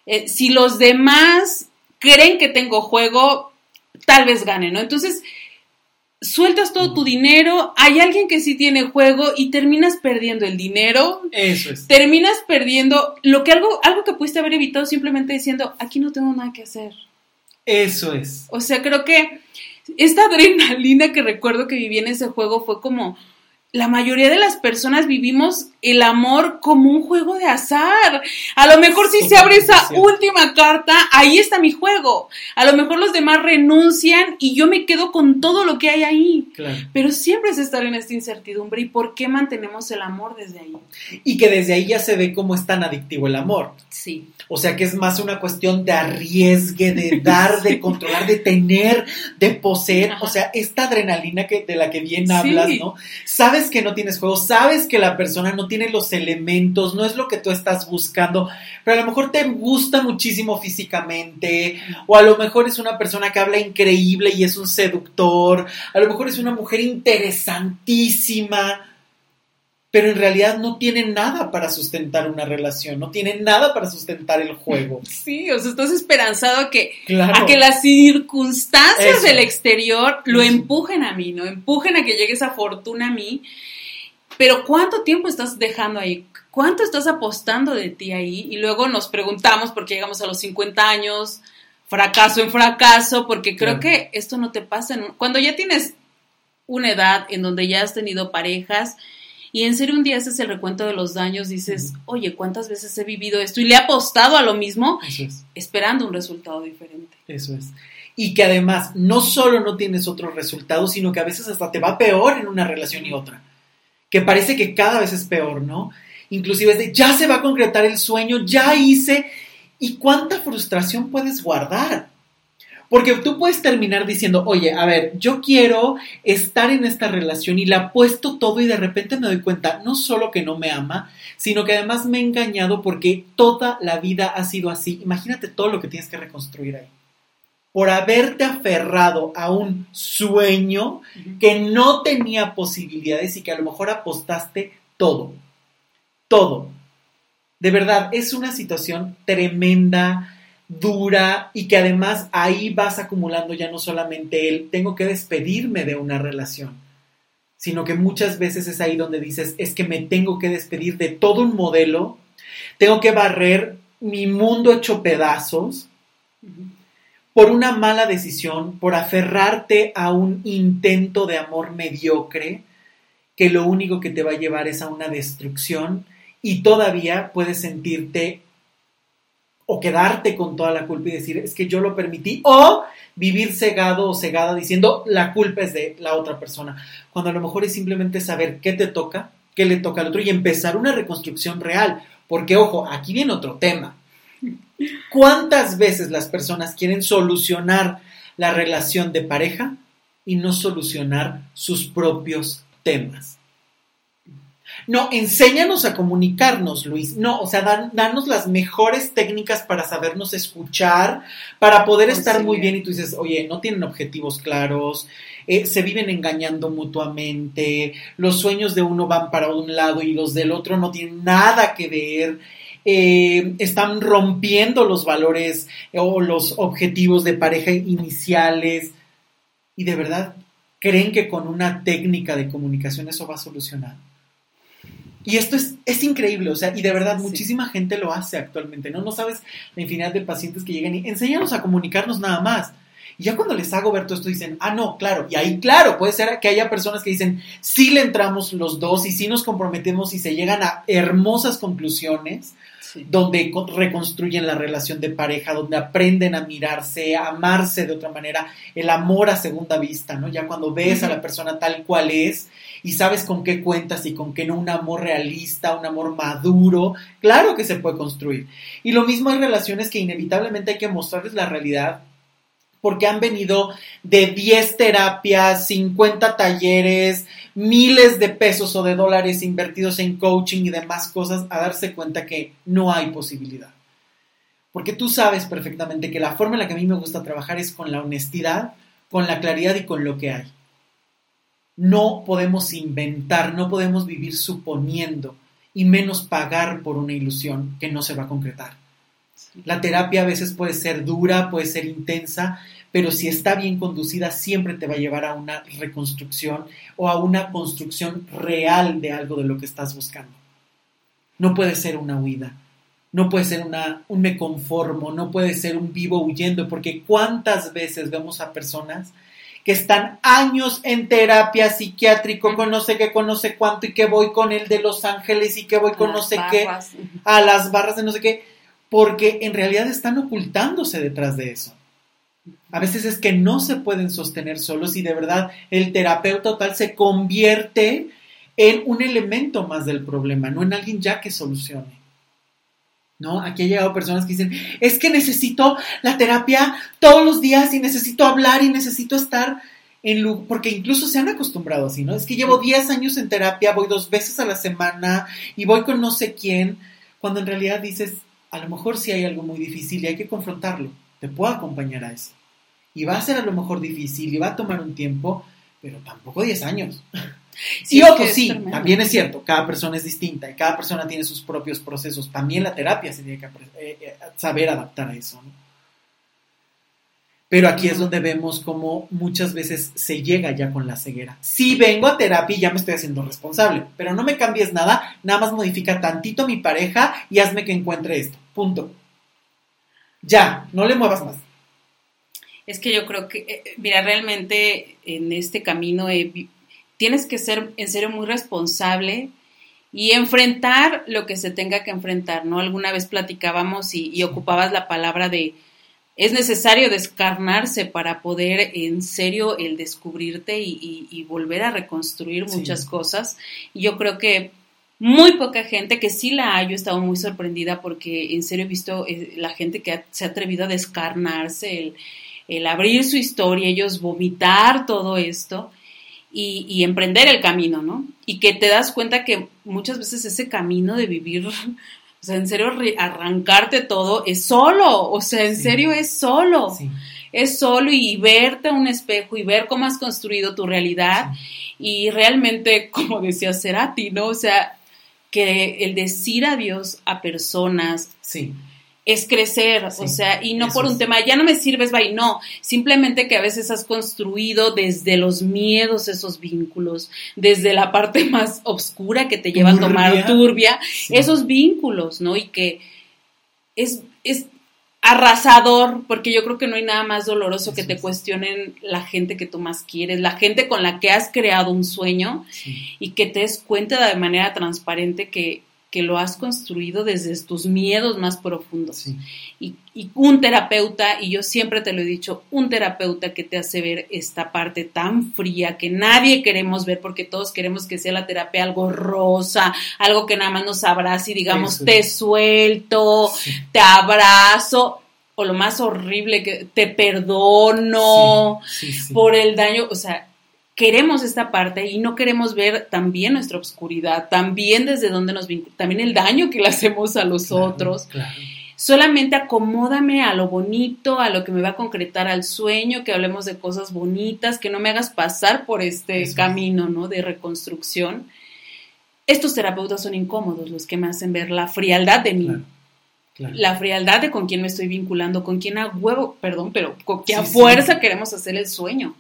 eh, si los demás creen que tengo juego, tal vez gane, ¿no? Entonces, sueltas todo tu dinero, hay alguien que sí tiene juego y terminas perdiendo el dinero. Eso es. Terminas perdiendo lo que algo, algo que pudiste haber evitado simplemente diciendo, aquí no tengo nada que hacer. Eso es. O sea, creo que esta adrenalina que recuerdo que viví en ese juego fue como, la mayoría de las personas vivimos el amor como un juego de azar. A lo mejor si se abre esa última carta, ahí está mi juego. A lo mejor los demás renuncian y yo me quedo con todo lo que hay ahí. Pero siempre es estar en esta incertidumbre. ¿Y por qué mantenemos el amor desde ahí? Y que desde ahí ya se ve cómo es tan adictivo el amor. Sí. O sea que es más una cuestión de arriesgue, de dar, de controlar, de tener, de poseer. O sea, esta adrenalina que, de la que bien hablas, ¿no? Que no tienes juego, sabes que la persona no tiene los elementos, no es lo que tú estás buscando, pero a lo mejor te gusta muchísimo físicamente, o a lo mejor es una persona que habla increíble y es un seductor, a lo mejor es una mujer interesantísima pero en realidad no tienen nada para sustentar una relación, no tienen nada para sustentar el juego. Sí, o sea, estás esperanzado a que, a que las circunstancias del exterior lo empujen a mí, ¿no? Empujen a que llegue esa fortuna a mí. Pero ¿cuánto tiempo estás dejando ahí? ¿Cuánto estás apostando de ti ahí? Y luego nos preguntamos, porque llegamos a los 50 años, fracaso en fracaso, porque creo que esto no te pasa. Cuando ya tienes una edad en donde ya has tenido parejas, y en serio un día haces el recuento de los daños, dices, oye, ¿cuántas veces he vivido esto? Y le he apostado a lo mismo, esperando un resultado diferente. Eso es. Y que además no solo no tienes otro resultado, sino que a veces hasta te va peor en una relación y otra. Que parece que cada vez es peor, ¿no? Inclusive es de, ya se va a concretar el sueño, ya hice. ¿Y cuánta frustración puedes guardar? Porque tú puedes terminar diciendo, oye, a ver, yo quiero estar en esta relación y le apuesto todo y de repente me doy cuenta, no solo que no me ama, sino que además me he engañado porque toda la vida ha sido así. Imagínate todo lo que tienes que reconstruir ahí. Por haberte aferrado a un sueño que no tenía posibilidades y que a lo mejor apostaste todo. Todo. De verdad, es una situación tremenda dura y que además ahí vas acumulando ya no solamente el tengo que despedirme de una relación, sino que muchas veces es ahí donde dices es que me tengo que despedir de todo un modelo, tengo que barrer mi mundo hecho pedazos por una mala decisión, por aferrarte a un intento de amor mediocre que lo único que te va a llevar es a una destrucción y todavía puedes sentirte o quedarte con toda la culpa y decir, es que yo lo permití, o vivir cegado o cegada diciendo, la culpa es de la otra persona, cuando a lo mejor es simplemente saber qué te toca, qué le toca al otro y empezar una reconstrucción real, porque ojo, aquí viene otro tema. ¿Cuántas veces las personas quieren solucionar la relación de pareja y no solucionar sus propios temas? No, enséñanos a comunicarnos, Luis. No, o sea, danos las mejores técnicas para sabernos escuchar, para poder estar muy bien. Y tú dices, oye, no tienen objetivos claros, eh, se viven engañando mutuamente, los sueños de uno van para un lado y los del otro no tienen nada que ver. Eh, están rompiendo los valores o los objetivos de pareja iniciales y de verdad creen que con una técnica de comunicación eso va a solucionar. Y esto es, es increíble, o sea, y de verdad muchísima gente lo hace actualmente, ¿no? No sabes la infinidad de pacientes que llegan y enséñanos a comunicarnos nada más. Y ya cuando les hago ver todo esto dicen, ah, no, claro, y ahí claro, puede ser que haya personas que dicen, sí le entramos los dos y sí nos comprometemos y se llegan a hermosas conclusiones, donde reconstruyen la relación de pareja, donde aprenden a mirarse, a amarse de otra manera, el amor a segunda vista, ¿no? Ya cuando ves a la persona tal cual es y sabes con qué cuentas y con qué no, un amor realista, un amor maduro, claro que se puede construir. Y lo mismo hay relaciones que inevitablemente hay que mostrarles la realidad porque han venido de 10 terapias, 50 talleres, miles de pesos o de dólares invertidos en coaching y demás cosas a darse cuenta que no hay posibilidad. Porque tú sabes perfectamente que la forma en la que a mí me gusta trabajar es con la honestidad, con la claridad y con lo que hay. No podemos inventar, no podemos vivir suponiendo y menos pagar por una ilusión que no se va a concretar. La terapia a veces puede ser dura, puede ser intensa, pero si está bien conducida siempre te va a llevar a una reconstrucción o a una construcción real de algo de lo que estás buscando. No puede ser una huida, no puede ser una, un me conformo, no puede ser un vivo huyendo, porque cuántas veces vemos a personas que están años en terapia psiquiátrico con no sé qué, con no sé cuánto y que voy con el de Los Ángeles y que voy con no sé qué, a las barras de no sé qué, porque en realidad están ocultándose detrás de eso. A veces es que no se pueden sostener solos y de verdad el terapeuta total se convierte en un elemento más del problema, no en alguien ya que solucione. ¿No? Aquí han llegado personas que dicen, es que necesito la terapia todos los días y necesito hablar y necesito estar en porque incluso se han acostumbrado así, ¿no? Es que llevo 10 años en terapia, voy dos veces a la semana y voy con no sé quién, cuando en realidad dices, a lo mejor sí hay algo muy difícil y hay que confrontarlo, te puedo acompañar a eso. Y va a ser a lo mejor difícil y va a tomar un tiempo, pero tampoco 10 años. Sí, o sí, también es cierto, cada persona es distinta y cada persona tiene sus propios procesos. También la terapia se tiene que eh, eh, saber adaptar a eso. Pero aquí es donde vemos cómo muchas veces se llega ya con la ceguera. Si vengo a terapia y ya me estoy haciendo responsable, pero no me cambies nada, nada más modifica tantito mi pareja y hazme que encuentre esto. Punto. Ya, no le muevas más. Es que yo creo que, eh, mira, realmente en este camino tienes que ser en serio muy responsable y enfrentar lo que se tenga que enfrentar, ¿no? Alguna vez platicábamos y, ocupabas la palabra de es necesario descarnarse para poder en serio el descubrirte y, volver a reconstruir muchas cosas. Y yo creo que muy poca gente, que sí la hay, yo he estado muy sorprendida porque en serio he visto eh, la gente que se ha atrevido a descarnarse, el, el abrir su historia, ellos vomitar todo esto y, emprender el camino, ¿no? Y que te das cuenta que muchas veces ese camino de vivir, o sea, en serio, arrancarte todo es solo, o sea, en serio es solo. Es solo y verte a un espejo y ver cómo has construido tu realidad y realmente, como decía Serati, ¿no? O sea, que el decir adiós a personas, sí es crecer, o sea, y no por un tema, ya no me sirves, bye, no, simplemente que a veces has construido desde los miedos esos vínculos, desde la parte más oscura que te lleva a tomar turbia, esos vínculos, ¿no? Y que es, es arrasador, porque yo creo que no hay nada más doloroso que te cuestionen la gente que tú más quieres, la gente con la que has creado un sueño y que te des cuenta de manera transparente que que lo has construido desde tus miedos más profundos. Y, un terapeuta, y yo siempre te lo he dicho, un terapeuta que te hace ver esta parte tan fría que nadie queremos ver porque todos queremos que sea la terapia algo rosa, algo que nada más nos abrace y digamos, te suelto, te abrazo. O lo más horrible que te perdono por el daño, o sea, queremos esta parte y no queremos ver también nuestra oscuridad, también desde donde nos también el daño que le hacemos a los otros. Solamente acomódame a lo bonito, a lo que me va a concretar al sueño, que hablemos de cosas bonitas, que no me hagas pasar por este camino, ¿no? De reconstrucción. Estos terapeutas son incómodos, los que me hacen ver la frialdad de mí. La frialdad de con quién me estoy vinculando, con quién a huevo, perdón, pero con qué a fuerza queremos hacer el sueño.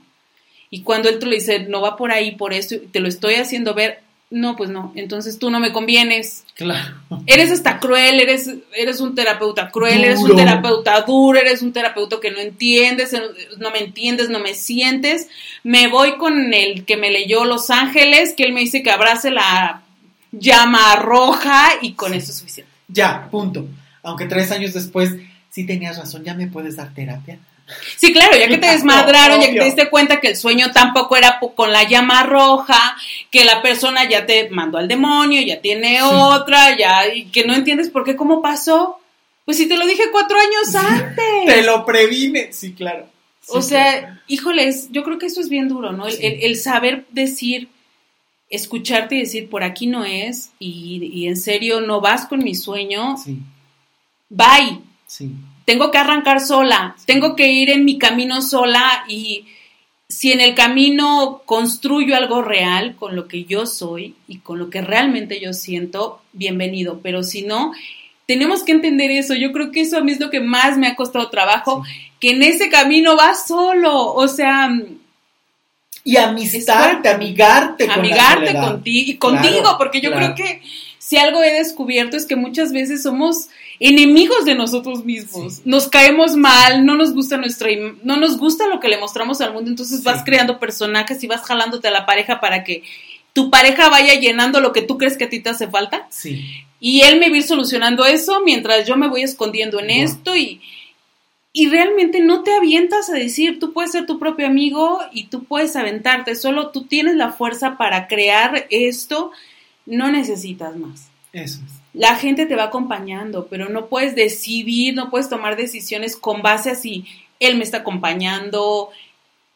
Y cuando él te lo dice, no va por ahí, por esto, te lo estoy haciendo ver, no, pues no, entonces tú no me convienes. Claro. Eres hasta cruel, eres, eres un terapeuta cruel, eres un terapeuta duro, eres un terapeuta que no entiendes, no me entiendes, no me sientes. Me voy con el que me leyó Los Ángeles, que él me dice que abrace la llama roja y con eso es suficiente. Ya, punto. Aunque tres años después, sí tenías razón, ya me puedes dar terapia. Sí, claro, ya que te Claro, desmadraron, ya que te diste cuenta que el sueño tampoco era con la llama roja, que la persona ya te mandó al demonio, ya tiene otra, ya, y que no entiendes por qué, cómo pasó. Pues si te lo dije cuatro años antes. Te lo previne. Sí, claro. Sí, o claro. sea, híjoles, yo creo que eso es bien duro, ¿no? El, Sí. el- el saber decir, escucharte y decir, por aquí no es, y, y en serio no vas con mi sueño, Sí, bye. sí. Tengo que arrancar sola, tengo que ir en mi camino sola y si en el camino construyo algo real con lo que yo soy y con lo que realmente yo siento, bienvenido, pero si no, tenemos que entender eso, yo creo que eso a mí es lo que más me ha costado trabajo, que en ese camino vas solo, o sea, Y amistarte, amigarte con amigarte contigo y contigo, Claro, porque yo claro. creo que si algo he descubierto es que muchas veces somos enemigos de nosotros mismos. Sí. Nos caemos mal, no nos gusta nuestra no nos gusta lo que le mostramos al mundo, entonces vas creando personajes y vas jalándote a la pareja para que tu pareja vaya llenando lo que tú crees que a ti te hace falta Sí, y él me va a ir solucionando eso mientras yo me voy escondiendo en Wow. esto y, y realmente no te avientas a decir, tú puedes ser tu propio amigo y tú puedes aventarte, solo tú tienes la fuerza para crear esto, no necesitas más. eso es. La gente te va acompañando, pero no puedes decidir, no puedes tomar decisiones con base a si él me está acompañando,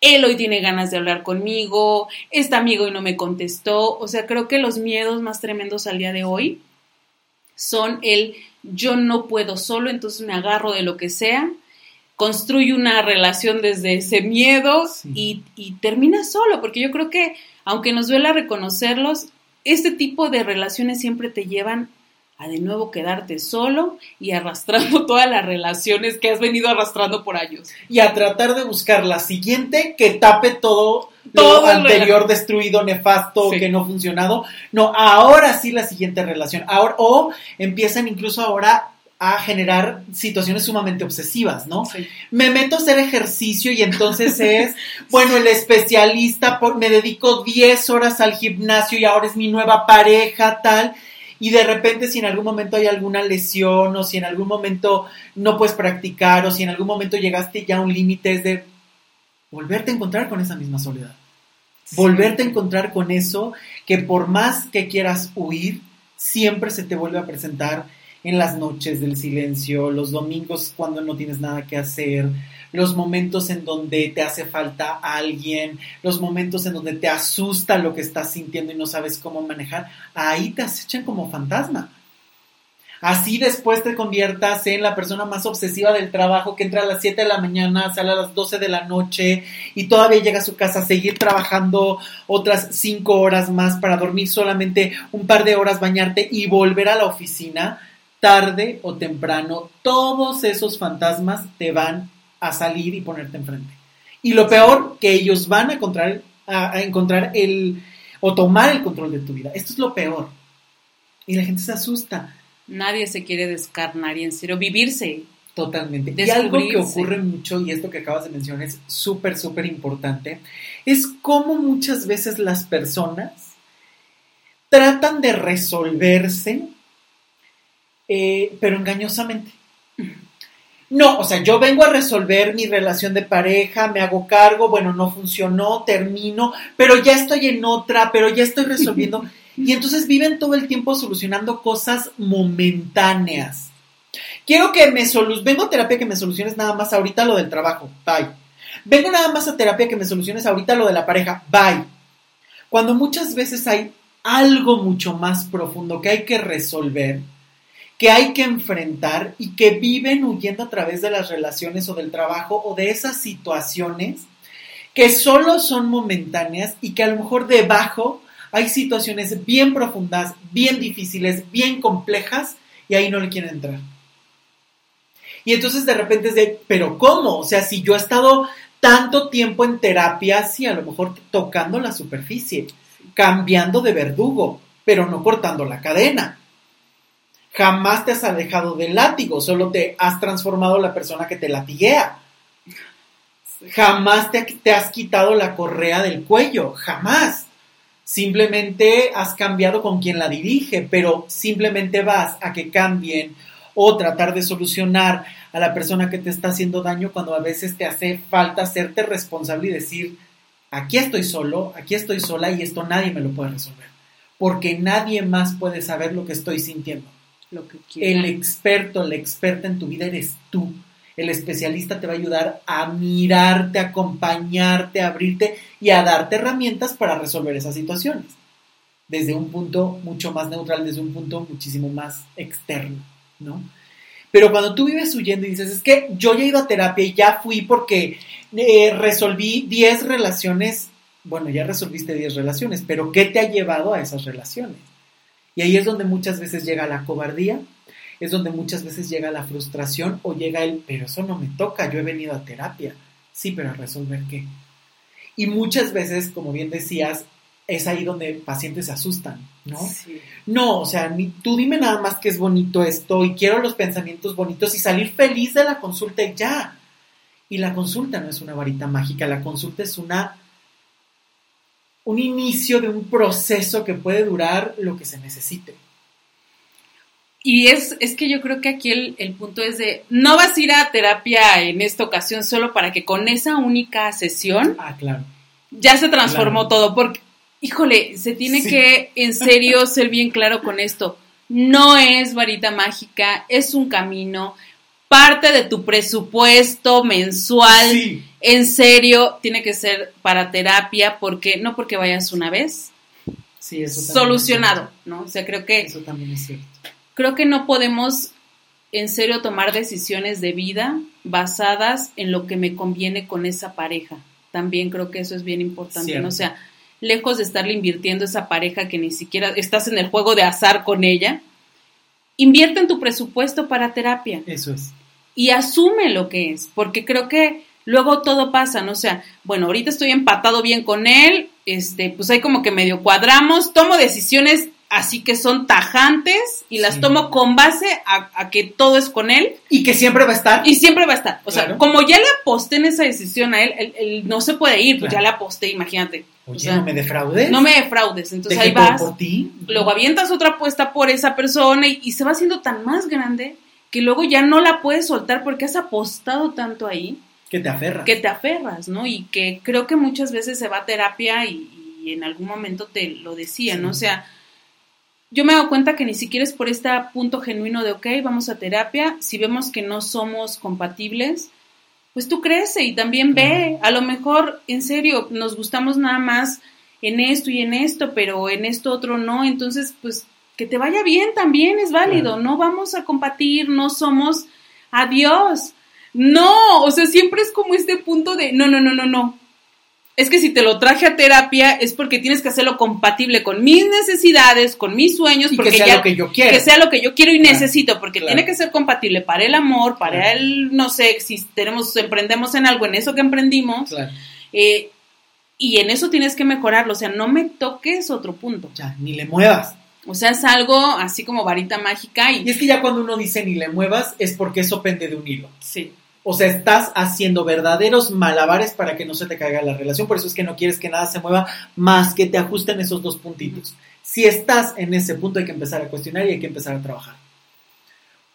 él hoy tiene ganas de hablar conmigo, este amigo y no me contestó. O sea, creo que los miedos más tremendos al día de hoy son el yo no puedo solo, entonces me agarro de lo que sea, construyo una relación desde ese miedo Sí. y, y termina solo, porque yo creo que aunque nos duela reconocerlos, este tipo de relaciones siempre te llevan a de nuevo quedarte solo y arrastrando todas las relaciones que has venido arrastrando por años. Y a tratar de buscar la siguiente que tape todo, Todo lo anterior destruido, nefasto, Sí. que no ha funcionado. No, ahora sí la siguiente relación. Ahora, o empiezan incluso ahora a generar situaciones sumamente obsesivas, ¿no? me meto a hacer ejercicio y entonces es, bueno, el especialista, por- me dedico 10 horas al gimnasio y ahora es mi nueva pareja, tal. Y de repente si en algún momento hay alguna lesión o si en algún momento no puedes practicar o si en algún momento llegaste ya a un límite es de volverte a encontrar con esa misma soledad. Volverte a encontrar con eso que por más que quieras huir, siempre se te vuelve a presentar en las noches del silencio, los domingos cuando no tienes nada que hacer, los momentos en donde te hace falta alguien, los momentos en donde te asusta lo que estás sintiendo y no sabes cómo manejar, ahí te acechan como fantasma. Así después te conviertas en la persona más obsesiva del trabajo que entra a las 7 de la mañana, sale a las 12 de la noche y todavía llega a su casa a seguir trabajando otras 5 horas más para dormir solamente un par de horas, bañarte y volver a la oficina, tarde o temprano, todos esos fantasmas te van a salir y ponerte enfrente. Y lo peor, que ellos van a encontrar, a, a encontrar el, o tomar el control de tu vida. Esto es lo peor. Y la gente se asusta. Nadie se quiere descarnar y en serio vivirse. Totalmente. Y algo que ocurre mucho, y esto que acabas de mencionar es súper, súper importante, es cómo muchas veces las personas tratan de resolverse, eh, pero engañosamente. No, o sea, yo vengo a resolver mi relación de pareja, me hago cargo, bueno, no funcionó, termino, pero ya estoy en otra, pero ya estoy resolviendo. Y entonces viven todo el tiempo solucionando cosas momentáneas. Quiero que me soluciones, vengo a terapia que me soluciones nada más ahorita lo del trabajo, bye. Vengo nada más a terapia que me soluciones ahorita lo de la pareja, bye. Cuando muchas veces hay algo mucho más profundo que hay que resolver, que hay que enfrentar y que viven huyendo a través de las relaciones o del trabajo o de esas situaciones que solo son momentáneas y que a lo mejor debajo hay situaciones bien profundas, bien difíciles, bien complejas y ahí no le quieren entrar. Y entonces de repente es de, pero ¿cómo? O sea, si yo he estado tanto tiempo en terapia, sí, a lo mejor tocando la superficie, cambiando de verdugo, pero no cortando la cadena. Jamás te has alejado del látigo, solo te has transformado la persona que te latiguea. Jamás te, te has quitado la correa del cuello, jamás. Simplemente has cambiado con quien la dirige, pero simplemente vas a que cambien o tratar de solucionar a la persona que te está haciendo daño cuando a veces te hace falta hacerte responsable y decir, aquí estoy solo, aquí estoy sola y esto nadie me lo puede resolver, porque nadie más puede saber lo que estoy sintiendo. El experto, la experta en tu vida eres tú. El especialista te va a ayudar a mirarte, a acompañarte, a abrirte y a darte herramientas para resolver esas situaciones. Desde un punto mucho más neutral, desde un punto muchísimo más externo, ¿no? Pero cuando tú vives huyendo y dices, es que yo ya he ido a terapia y ya fui porque eh, resolví 10 relaciones, bueno, ya resolviste 10 relaciones, pero ¿qué te ha llevado a esas relaciones? Y ahí es donde muchas veces llega la cobardía, es donde muchas veces llega la frustración o llega el, pero eso no me toca, yo he venido a terapia. Sí, pero a resolver qué. Y muchas veces, como bien decías, es ahí donde pacientes se asustan, ¿no? Sí. No, o sea, ni, tú dime nada más que es bonito esto y quiero los pensamientos bonitos y salir feliz de la consulta y ya. Y la consulta no es una varita mágica, la consulta es una un inicio de un proceso que puede durar lo que se necesite. Y es, es que yo creo que aquí el, el, punto es de, no vas a ir a terapia en esta ocasión solo para que con esa única sesión ah, claro. ya se transformó claro. todo, porque, híjole, se tiene sí. que en serio ser bien claro con esto. No es varita mágica, es un camino, parte de tu presupuesto mensual, sí. en serio, tiene que ser para terapia, porque no porque vayas una vez, sí, eso solucionado, ¿no? O sea, creo que... Eso también es cierto creo que no podemos en serio tomar decisiones de vida basadas en lo que me conviene con esa pareja. También creo que eso es bien importante, ¿no? O sea, lejos de estarle invirtiendo esa pareja que ni siquiera estás en el juego de azar con ella, invierte en tu presupuesto para terapia. Eso es. Y asume lo que es, porque creo que luego todo pasa, ¿no? O sea, bueno, ahorita estoy empatado bien con él, este, pues ahí como que medio cuadramos, tomo decisiones así que son tajantes y las sí. tomo con base a, a, que todo es con él. Y que siempre va a estar. Y siempre va a estar. O claro. sea, como ya le aposté en esa decisión a él, él, él no se puede ir, pues claro. ya le aposté, imagínate. Oye, o sea, no me defraudes. No me defraudes. Entonces ahí vas. Por ti. Luego avientas otra apuesta por esa persona y, y se va haciendo tan más grande que luego ya no la puedes soltar porque has apostado tanto ahí. Que te aferras. Que te aferras, ¿no? Y que creo que muchas veces se va a terapia y, y en algún momento te lo decía, sí. ¿no? O sea, yo me he dado cuenta que ni siquiera es por este punto genuino de, ok, vamos a terapia, si vemos que no somos compatibles, pues tú crece y también ve, a lo mejor, en serio, nos gustamos nada más en esto y en esto, pero en esto otro no, entonces, pues que te vaya bien también es válido, no vamos a compartir, no somos adiós. No, o sea, siempre es como este punto de, no, no, no, no, no, es que si te lo traje a terapia es porque tienes que hacerlo compatible con mis necesidades, con mis sueños, y porque que sea ya, lo que yo quiero. Que sea lo que yo quiero y claro, necesito, porque claro. tiene que ser compatible para el amor, para claro. el, no sé, si tenemos, emprendemos en algo, en eso que emprendimos. Eh, y en eso tienes que mejorarlo, o sea, no me toques otro punto. Ya, ni le muevas. O sea, es algo así como varita mágica. Y, y es que ya cuando uno dice ni le muevas, es porque eso pende de un hilo. Sí. O sea, estás haciendo verdaderos malabares para que no se te caiga la relación. Por eso es que no quieres que nada se mueva más que te ajusten esos dos puntitos. Si estás en ese punto hay que empezar a cuestionar y hay que empezar a trabajar.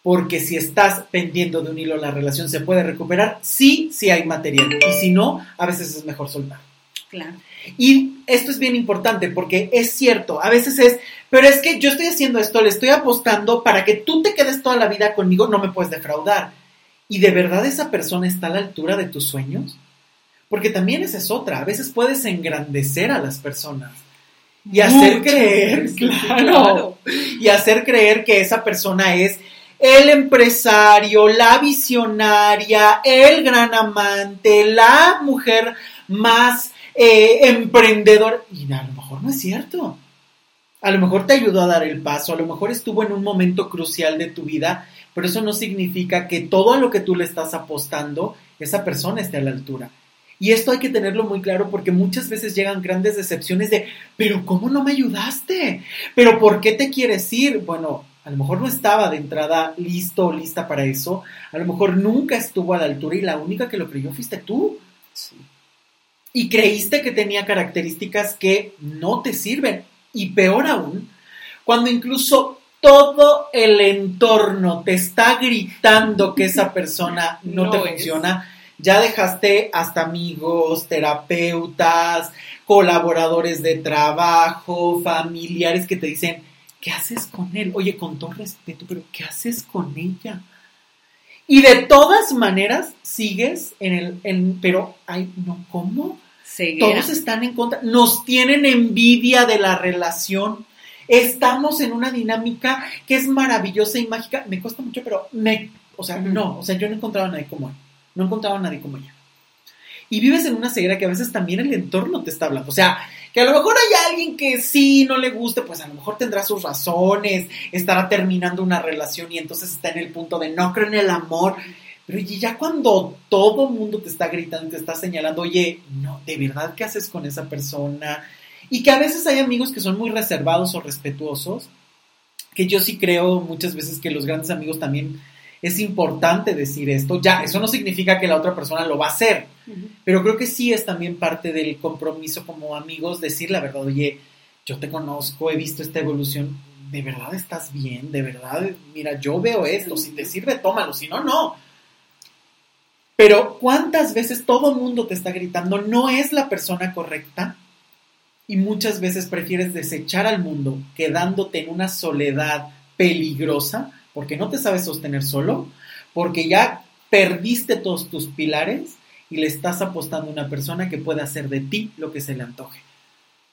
Porque si estás pendiendo de un hilo, la relación se puede recuperar. Sí, sí hay material. Y si no, a veces es mejor soltar. Claro. Y esto es bien importante porque es cierto, a veces es, pero es que yo estoy haciendo esto, le estoy apostando para que tú te quedes toda la vida conmigo, no me puedes defraudar ¿Y de verdad esa persona está a la altura de tus sueños? Porque también esa es otra. A veces puedes engrandecer a las personas y hacer creer, claro. y hacer creer que esa persona es el empresario, la visionaria, el gran amante, la mujer más eh, emprendedora. Y a lo mejor no es cierto. A lo mejor te ayudó a dar el paso, a lo mejor estuvo en un momento crucial de tu vida pero eso no significa que todo a lo que tú le estás apostando, esa persona esté a la altura. Y esto hay que tenerlo muy claro porque muchas veces llegan grandes decepciones de, pero ¿cómo no me ayudaste? ¿Pero por qué te quieres ir? Bueno, a lo mejor no estaba de entrada listo o lista para eso, a lo mejor nunca estuvo a la altura y la única que lo creyó fuiste tú. Sí. Y creíste que tenía características que no te sirven. Y peor aún, cuando incluso todo el entorno te está gritando que esa persona no, No te es. funciona, ya dejaste hasta amigos, terapeutas, colaboradores de trabajo, familiares que te dicen, ¿qué haces con él? Oye, con todo respeto, pero ¿qué haces con ella? Y de todas maneras sigues en el, en, pero, ay, no, ¿cómo? Ceguera. Todos están en contra, nos tienen envidia de la relación. Estamos en una dinámica que es maravillosa y mágica. Me cuesta mucho, pero me, o sea, no, o sea, yo no encontraba a nadie como él. No encontraba a nadie como ella. Y vives en una ceguera que a veces también el entorno te está hablando. O sea, que a lo mejor hay alguien que sí no le guste, pues a lo mejor tendrá sus razones, estará terminando una relación y entonces está en el punto de no creo en el amor. Pero ya cuando todo mundo te está gritando, te está señalando, oye, no, de verdad, ¿qué haces con esa persona? Y que a veces hay amigos que son muy reservados o respetuosos, que yo sí creo muchas veces que los grandes amigos también es importante decir esto. Ya, eso no significa que la otra persona lo va a hacer, pero creo que sí es también parte del compromiso como amigos decir la verdad, oye, yo te conozco, he visto esta evolución, de verdad estás bien, de verdad, mira, yo veo esto, si te sirve, tómalo, si no, no. Pero ¿cuántas veces todo el mundo te está gritando, no es la persona correcta? Y muchas veces prefieres desechar al mundo quedándote en una soledad peligrosa porque no te sabes sostener solo, porque ya perdiste todos tus pilares y le estás apostando a una persona que puede hacer de ti lo que se le antoje.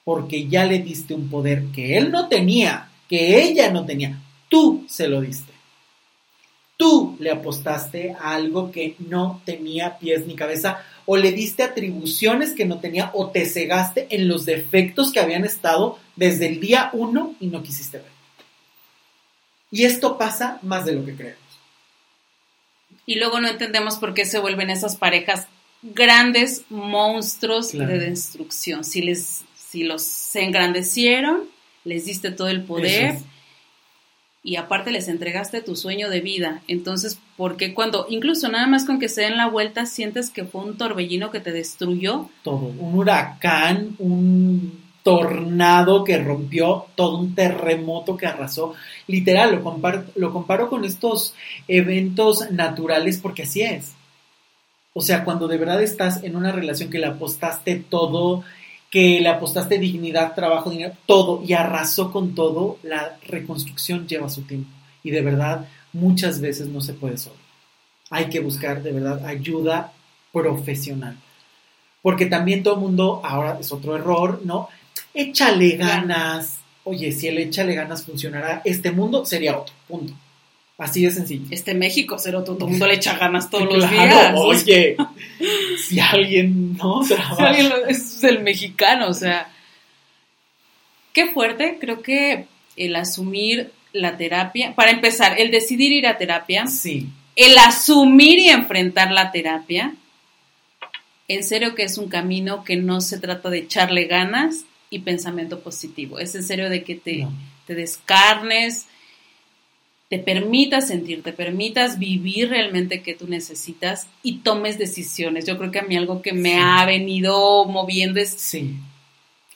Porque ya le diste un poder que él no tenía, que ella no tenía. Tú se lo diste. Tú le apostaste a algo que no tenía pies ni cabeza o le diste atribuciones que no tenía o te cegaste en los defectos que habían estado desde el día uno y no quisiste ver. Y esto pasa más de lo que creemos. Y luego no entendemos por qué se vuelven esas parejas grandes monstruos Claro. de destrucción. Si les, si los se engrandecieron, les diste todo el poder es. y aparte les entregaste tu sueño de vida. Entonces, ¿por qué cuando, incluso nada más con que se den la vuelta, sientes que fue un torbellino que te destruyó? todo, un huracán, un tornado que rompió, todo un terremoto que arrasó. Literal, lo comparo, lo comparo con estos eventos naturales porque así es. O sea, cuando de verdad estás en una relación que le apostaste todo, que le apostaste dignidad, trabajo, dinero, todo y arrasó con todo, la reconstrucción lleva su tiempo. Y de verdad, muchas veces no se puede solo. Hay que buscar de verdad ayuda profesional. Porque también todo el mundo, ahora es otro error, ¿no? Échale ganas. Oye, si el échale ganas funcionara, este mundo sería otro, punto. Así de sencillo. Este México, cero, todo el mundo le echa ganas todos los días. Oye, si alguien no Si trabaja. alguien lo- es el mexicano, o sea. Qué fuerte, creo que el asumir la terapia, para empezar, el decidir ir a terapia, Sí, el asumir y enfrentar la terapia, en serio que es un camino que no se trata de echarle ganas y pensamiento positivo, es en serio de que te, no. te descarnes, te permitas sentir, te permitas vivir realmente que tú necesitas y tomes decisiones. Yo creo que a mí algo que me Sí. ha venido moviendo es Sí.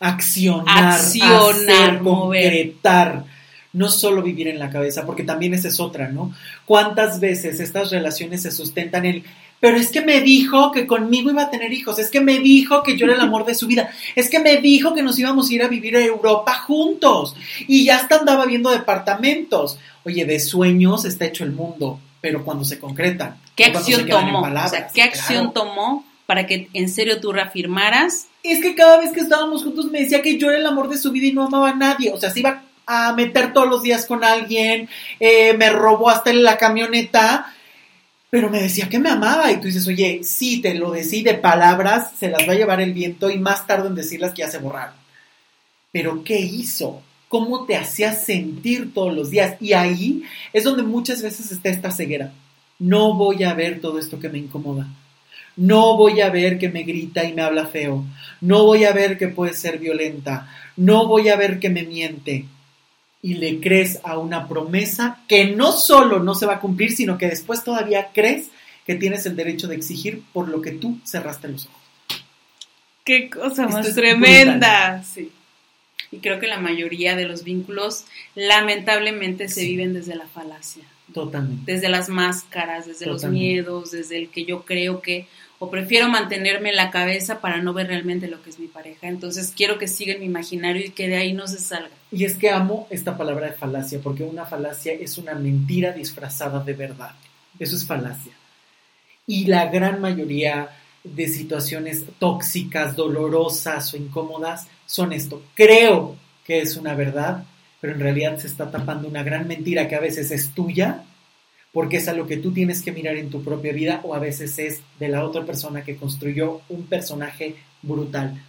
Accionar, Accionar, hacer, mover. concretar. No solo vivir en la cabeza, porque también esa es otra, ¿no? ¿Cuántas veces estas relaciones se sustentan en, pero es que me dijo que conmigo iba a tener hijos, es que me dijo que yo era el amor de su vida, es que me dijo que nos íbamos a ir a vivir a Europa juntos y ya hasta andaba viendo departamentos. Oye, de sueños está hecho el mundo, pero cuando se concretan. qué se acción en tomó, o palabras, sea, qué acción claro. tomó para que en serio tú reafirmaras Es que cada vez que estábamos juntos me decía que yo era el amor de su vida y no amaba a nadie. O sea, se iba a meter todos los días con alguien, eh, me robó hasta en la camioneta, pero me decía que me amaba. Y tú dices, oye, sí, te lo decí de palabras, se las va a llevar el viento y más tarde en decirlas que ya se borraron. Pero ¿qué hizo? ¿Cómo te hacía sentir todos los días? Y ahí es donde muchas veces está esta ceguera. No voy a ver todo esto que me incomoda. No voy a ver que me grita y me habla feo. No voy a ver que puede ser violenta. No voy a ver que me miente. Y le crees a una promesa que no solo no se va a cumplir, sino que después todavía crees que tienes el derecho de exigir por lo que tú cerraste los ojos. Qué cosa más tremenda. Sí. Y creo que la mayoría de los vínculos lamentablemente se viven desde la falacia. Totalmente. Desde las máscaras, desde los miedos, desde el que yo creo que, o prefiero mantenerme en la cabeza para no ver realmente lo que es mi pareja. Entonces quiero que siga en mi imaginario y que de ahí no se salga. Y es que amo esta palabra de falacia, porque una falacia es una mentira disfrazada de verdad. Eso es falacia. Y la gran mayoría de situaciones tóxicas, dolorosas o incómodas son esto. Creo que es una verdad, pero en realidad se está tapando una gran mentira que a veces es tuya, porque es a lo que tú tienes que mirar en tu propia vida, o a veces es de la otra persona que construyó un personaje brutal.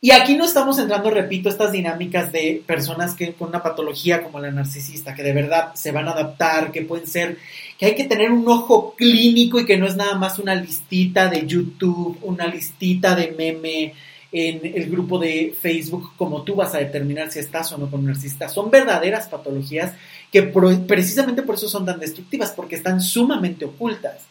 Y aquí no estamos entrando, repito, estas dinámicas de personas que con una patología como la narcisista, que de verdad se van a adaptar, que pueden ser, que hay que tener un ojo clínico y que no es nada más una listita de YouTube, una listita de meme en el grupo de Facebook, como tú vas a determinar si estás o no con un narcisista. Son verdaderas patologías que precisamente por eso son tan destructivas, porque están sumamente ocultas.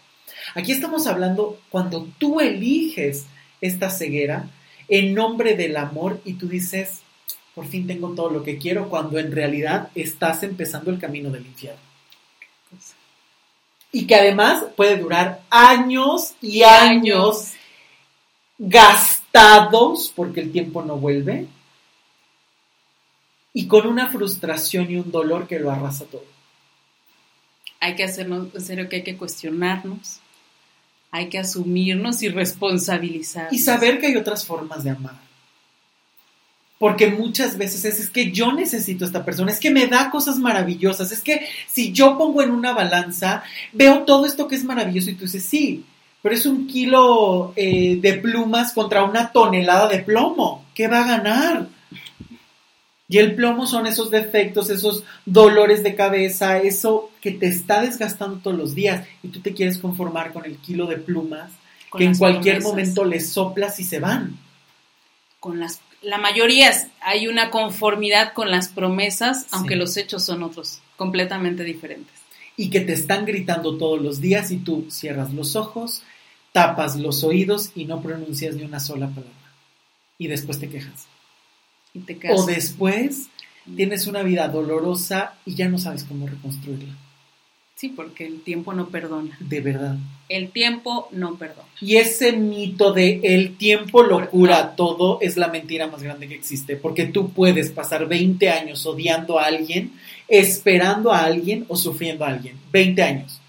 Aquí estamos hablando cuando tú eliges esta ceguera, en nombre del amor y tú dices, por fin tengo todo lo que quiero, cuando en realidad estás empezando el camino del infierno. Y que además puede durar años y años porque el tiempo no vuelve y con una frustración y un dolor que lo arrasa todo. Hay que hacernos, en serio que hay que cuestionarnos, hay que asumirnos y responsabilizarnos. Y saber que hay otras formas de amar. Porque muchas veces es, es que yo necesito a esta persona, es que me da cosas maravillosas, es que si yo pongo en una balanza, veo todo esto que es maravilloso y tú dices, sí, pero es un kilo eh, de plumas contra una tonelada de plomo. ¿Qué va a ganar? Y el plomo son esos defectos, esos dolores de cabeza, eso que te está desgastando todos los días y tú te quieres conformar con el kilo de plumas que en cualquier momento le soplas y se van. Con las, la mayoría hay una conformidad con las promesas, aunque los hechos son otros, completamente diferentes. Y que te están gritando todos los días y tú cierras los ojos, tapas los oídos y no pronuncias ni una sola palabra. Y después te quejas. O después tienes una vida dolorosa y ya no sabes cómo reconstruirla. Sí, porque el tiempo no perdona. De verdad. El tiempo no perdona. Y ese mito de el tiempo lo cura todo es la mentira más grande que existe, porque tú puedes pasar 20 años odiando a alguien, esperando a alguien o sufriendo a alguien. 20 años.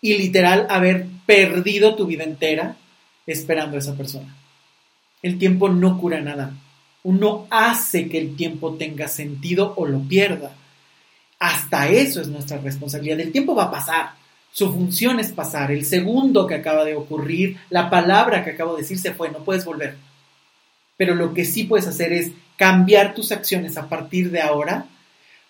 Y literal haber perdido tu vida entera esperando a esa persona. El tiempo no cura nada uno hace que el tiempo tenga sentido o lo pierda. Hasta eso es nuestra responsabilidad. El tiempo va a pasar. Su función es pasar. El segundo que acaba de ocurrir, la palabra que acabo de decir se fue, no puedes volver. Pero lo que sí puedes hacer es cambiar tus acciones a partir de ahora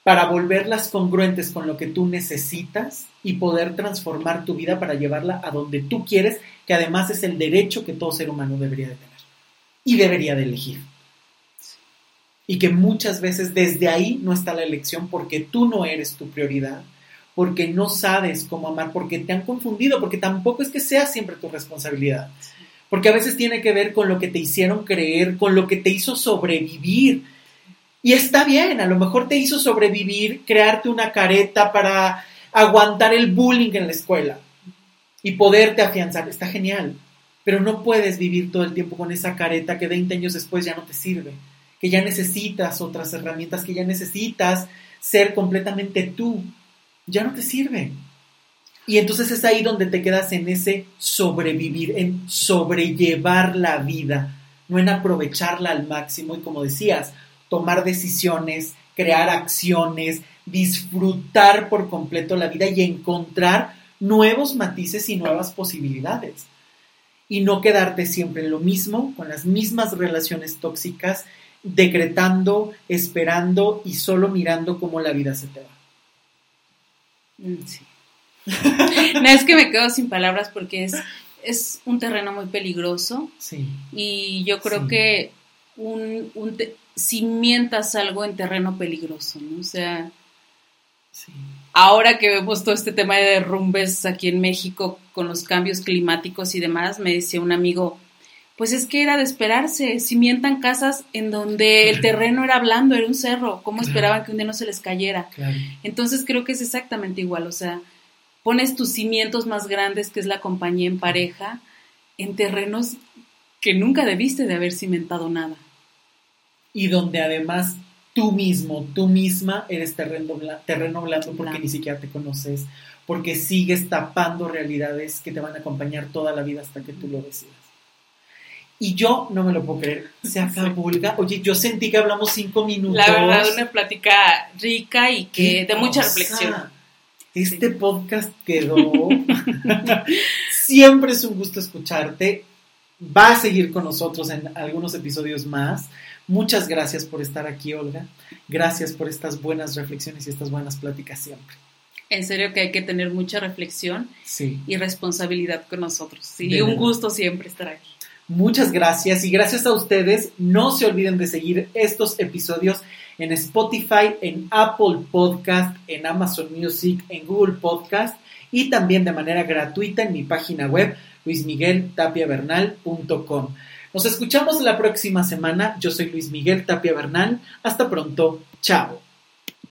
para volverlas congruentes con lo que tú necesitas y poder transformar tu vida para llevarla a donde tú quieres, que además es el derecho que todo ser humano debería de tener y debería de elegir y que muchas veces desde ahí no está la elección porque tú no eres tu prioridad, porque no sabes cómo amar, porque te han confundido, porque tampoco es que sea siempre tu responsabilidad, porque a veces tiene que ver con lo que te hicieron creer, con lo que te hizo sobrevivir. Y está bien, a lo mejor te hizo sobrevivir, crearte una careta para aguantar el bullying en la escuela y poderte afianzar, está genial, pero no puedes vivir todo el tiempo con esa careta que 20 años después ya no te sirve que ya necesitas otras herramientas, que ya necesitas ser completamente tú, ya no te sirve. Y entonces es ahí donde te quedas en ese sobrevivir, en sobrellevar la vida, no en aprovecharla al máximo. Y como decías, tomar decisiones, crear acciones, disfrutar por completo la vida y encontrar nuevos matices y nuevas posibilidades. Y no quedarte siempre en lo mismo, con las mismas relaciones tóxicas decretando, esperando y solo mirando cómo la vida se te va. Mm, sí. no es que me quedo sin palabras porque es, es un terreno muy peligroso. Sí. Y yo creo que un, un si mientas algo en terreno peligroso, ¿no? O sea, ahora que vemos todo este tema de derrumbes aquí en México con los cambios climáticos y demás, me decía un amigo, pues es que era de esperarse. Cimientan casas en donde el terreno era blando, era un cerro. ¿Cómo esperaban que un día no se les cayera? Entonces creo que es exactamente igual. O sea, pones tus cimientos más grandes, que es la compañía en pareja, en terrenos que nunca debiste de haber cimentado nada. Y donde además tú mismo, tú misma eres terreno, terreno blando porque ni siquiera te conoces, porque sigues tapando realidades que te van a acompañar toda la vida hasta que tú lo decidas. Y yo no me lo puedo creer. Se acabó, Oye, yo sentí que hablamos cinco minutos. La verdad, una plática rica y que de mucha reflexión. Este podcast quedó. Siempre es un gusto escucharte. Va a seguir con nosotros en algunos episodios más. Muchas gracias por estar aquí, Olga. Gracias por estas buenas reflexiones y estas buenas pláticas siempre. En serio que hay que tener mucha reflexión y responsabilidad con nosotros. Y un gusto siempre estar aquí. Muchas gracias y gracias a ustedes. No se olviden de seguir estos episodios en Spotify, en Apple Podcast, en Amazon Music, en Google Podcast y también de manera gratuita en mi página web luismigueltapiavernal.com. Nos escuchamos la próxima semana. Yo soy Luis Miguel Tapia Bernal. Hasta pronto. Chao.